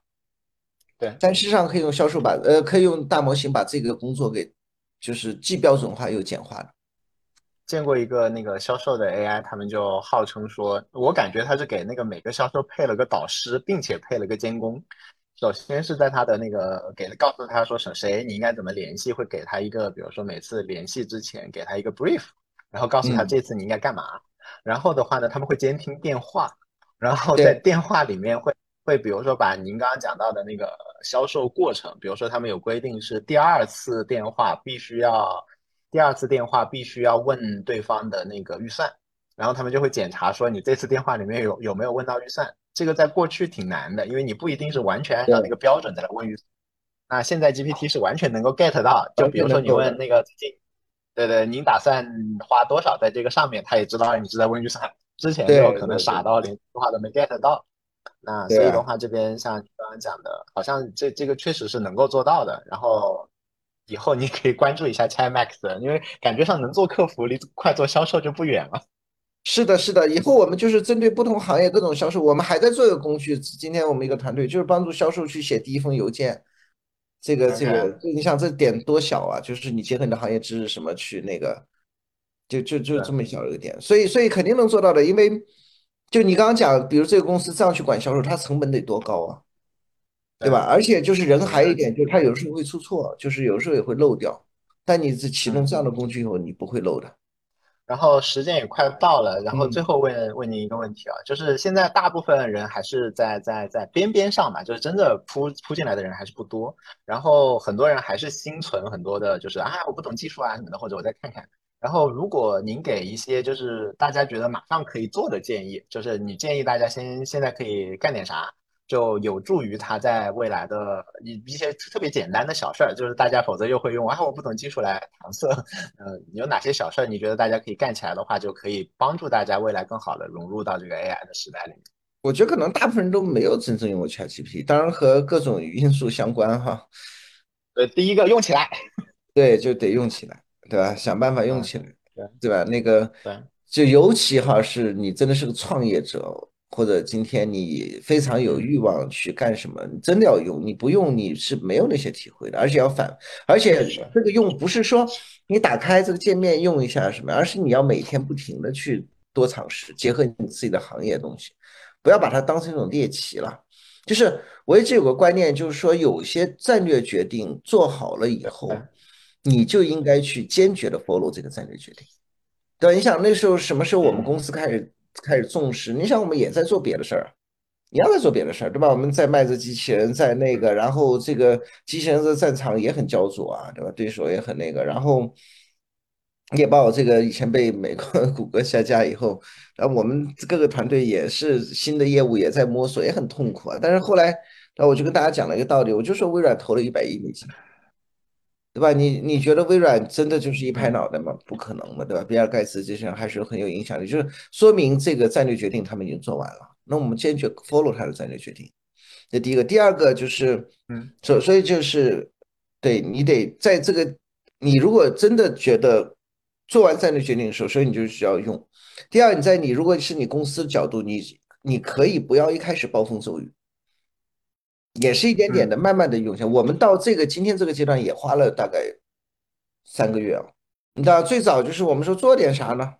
对，但事实上可以用销售把呃，可以用大模型把这个工作给，就是既标准化又简化的。见过一个那个销售的 AI，他们就号称说，我感觉他是给那个每个销售配了个导师，并且配了个监工。首先是在他的那个给告诉他说谁谁你应该怎么联系，会给他一个，比如说每次联系之前给他一个 brief，然后告诉他这次你应该干嘛。然后的话呢，他们会监听电话，然后在电话里面会。会比如说把您刚刚讲到的那个销售过程，比如说他们有规定是第二次电话必须要，第二次电话必须要问对方的那个预算，然后他们就会检查说你这次电话里面有有没有问到预算，这个在过去挺难的，因为你不一定是完全按照那个标准再来问预算。那现在 GPT 是完全能够 get 到，就比如说你问那个最近，对对，您打算花多少在这个上面，他也知道你是在问预算，之前就可能傻到连电话都没 get 到。那所以的话，这边像你刚刚讲的，好像这这个确实是能够做到的。然后以后你可以关注一下 Chat Max，因为感觉上能做客服，离快做销售就不远了。是的，是的。以后我们就是针对不同行业各种销售，我们还在做一个工具。今天我们一个团队就是帮助销售去写第一封邮件。这个这个，你想这点多小啊？就是你结合你的行业知识什么去那个，就就就这么小一个点。所以所以肯定能做到的，因为。就你刚刚讲，比如这个公司这样去管销售，它成本得多高啊，对吧？而且就是人还有一点，就是他有时候会出错，就是有时候也会漏掉。但你这启动这样的工具以后，你不会漏的。然后时间也快到了，然后嗯最后问问您一个问题啊，就是现在大部分人还是在在在边边上嘛，就是真的扑扑进来的人还是不多，然后很多人还是心存很多的，就是啊我不懂技术啊什么的，或者我再看看。然后如果您给一些就是大家觉得马上可以做的建议，就是你建议大家先现在可以干点啥，就有助于他在未来的一一些特别简单的小事儿，就是大家否则又会用啊我不懂技术来搪塞。呃，有哪些小事儿你觉得大家可以干起来的话，就可以帮助大家未来更好的融入到这个 AI 的时代里面？我觉得可能大部分人都没有真正用过 ChatGPT，当然和各种因素相关哈。对，第一个用起来，对，就得用起来，对吧？想办法用嗯起来，对对吧？那个对，就尤其哈是你真的是个创业者，或者今天你非常有欲望去干什么，你真的要用，你不用你是没有那些体会的，而且要反，而且这个用不是说你打开这个界面用一下什么，而是你要每天不停的去多尝试，结合你自己的行业的东西，不要把它当成一种猎奇了。就是我一直有个观念，就是说有些战略决定做好了以后对，你就应该去坚决的 follow 这个战略决定。对吧，你想那时候什么时候我们公司开始开始重视？你想我们也在做别的事儿，一样在做别的事儿，对吧？我们在卖着机器人，在那个，然后这个机器人的战场也很焦灼啊，对吧？对手也很那个，然后猎豹这个以前被美国谷歌下架以后，然后我们各个团队也是新的业务也在摸索，也很痛苦啊。但是后来，然后我就跟大家讲了一个道理，我就说微软投了一百亿美金。对吧？你你觉得微软真的就是一拍脑袋吗？不可能的，对吧？比尔盖茨这些人还是很有影响力，就是说明这个战略决定他们已经做完了。那我们坚决 follow 他的战略决定，这第一个。第二个就是，嗯，所所以就是，对你得在这个，你如果真的觉得做完战略决定的时候，所以你就需要用。第二，你在你如果是你公司的角度，你你可以不要一开始暴风骤雨。也是一点点的，慢慢的涌现。我们到这个今天这个阶段也花了大概三个月啊。你知道最早就是我们说做点啥呢？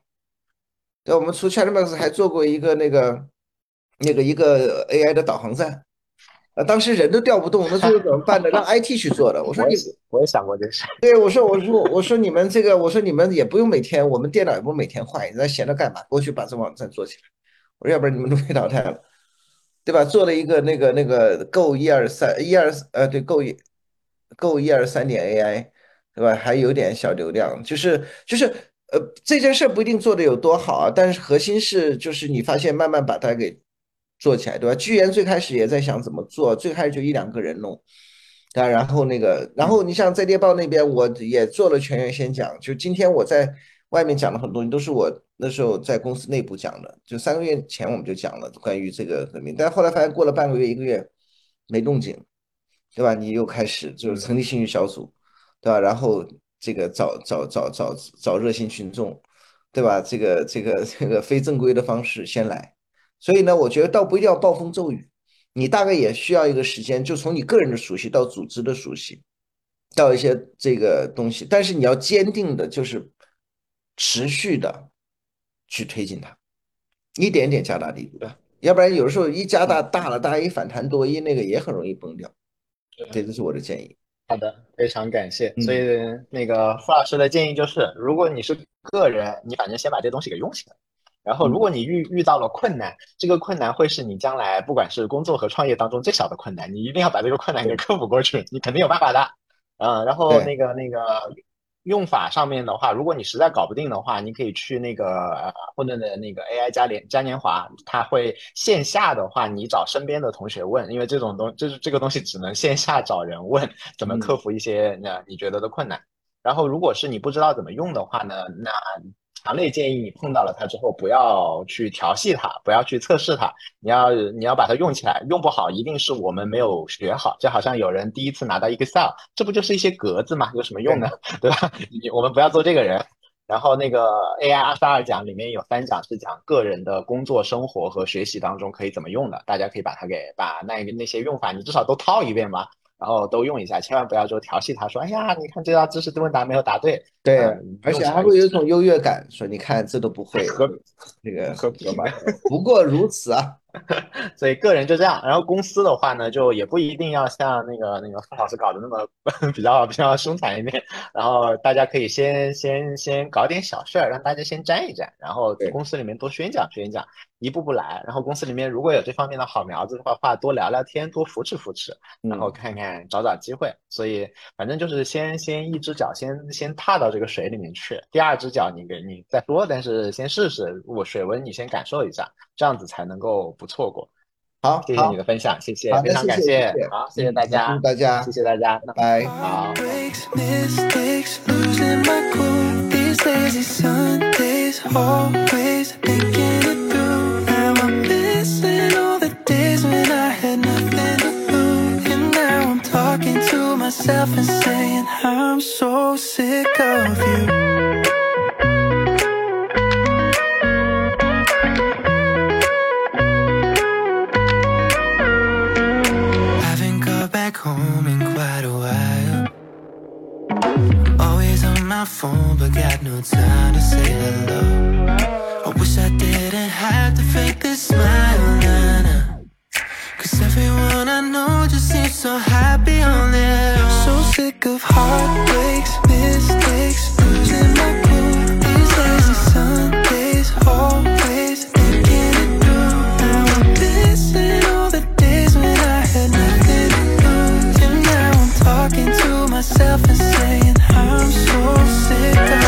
对，我们除 ChatMax 还做过一个那个那个一个 AI 的导航站，啊，当时人都调不动，那最后怎么办呢？让 IT 去做的。我说你，我也想过这事。对，我说我说我说你们这个，我说你们也不用每天，我们电脑也不用每天换，你在闲着干嘛？过去把这网站做起来。我说要不然你们都被淘汰了。对吧？做了一个那个那个 Go 一二三一二呃，对 Go 一 Go 一二三点 AI，对吧？还有点小流量，就是就是呃，这件事不一定做的有多好啊，但是核心是就是你发现慢慢把它给做起来，对吧？居然最开始也在想怎么做，最开始就一两个人弄，啊，然后那个，然后你像在猎豹那边，我也做了全员先讲，就今天我在外面讲了很多，都是我那时候在公司内部讲的，就三个月前我们就讲了关于这个革命，但后来发现过了半个月一个月没动静，对吧？你又开始就是成立兴趣小组，对吧？然后这个找找找找找热心群众，对吧？这个这个这个非正规的方式先来，所以呢，我觉得倒不一定要暴风骤雨，你大概也需要一个时间，就从你个人的熟悉到组织的熟悉，到一些这个东西，但是你要坚定的，就是。持续的去推进它，一点点加大力度，要不然有的时候一加大大了，大家一反弹多，一那个也很容易崩掉。对，这是我的建议。好的，非常感谢。嗯所以那个傅老师的建议就是，如果你是个人，你反正先把这东西给用起来。然后，如果你遇遇到了困难，这个困难会是你将来不管是工作和创业当中最小的困难，你一定要把这个困难给 克服过去，你肯定有办法的。嗯，然后那个那个。用法上面的话，如果你实在搞不定的话，你可以去那个呃混沌的那个 AI 嘉年嘉年华，它会线下的话，你找身边的同学问，因为这种东就是这个东西只能线下找人问怎么克服一些那你觉得的困难。然后如果是你不知道怎么用的话呢，那强烈建议你碰到了它之后，不要去调戏它，不要去测试它，你要你要把它用起来。用不好一定是我们没有学好，就好像有人第一次拿到 Excel，这不就是一些格子吗？有什么用呢？对吧？我们不要做这个人。然后那个 AI 二十二讲里面有三讲是讲个人的工作、生活和学习当中可以怎么用的，大家可以把它给把那那些用法你至少都套一遍吧。然后都用一下，千万不要就调戏他，说哎呀，你看这道知识问答没有答对。对，嗯、而且还会有一种优越感，说你看这都不会，合这个合格吧？不过如此啊，所以个人就这样，然后公司的话呢，就也不一定要像那个那个傅老师搞的那么 比较比较凶残一点，然后大家可以先先先搞点小事儿，让大家先沾一沾，然后公司里面多宣讲宣讲，一步步来，然后公司里面如果有这方面的好苗子的话，话多聊聊天，多扶持扶持，然后看看找找机会。所以反正就是先先一只脚先先踏到这个水里面去，第二只脚你给你再说，但是先试试我水温，你先感受一下，这样子才能够。不错过，好，谢谢你的分享，谢谢，非常感谢，好，谢谢大家，大家，谢谢大家，拜，好。home my phone, but got no time to say hello. I wish I didn't have to fake this smile, nah, nah. Cause everyone I know just seems so happy on their own. So sick of heartbreaks, mistakes, losing my cool these lazy Sundays, always thinking it through. Now I'm missing all the days when I had nothing to lose, and now I'm talking to myself and saying. I'm so sick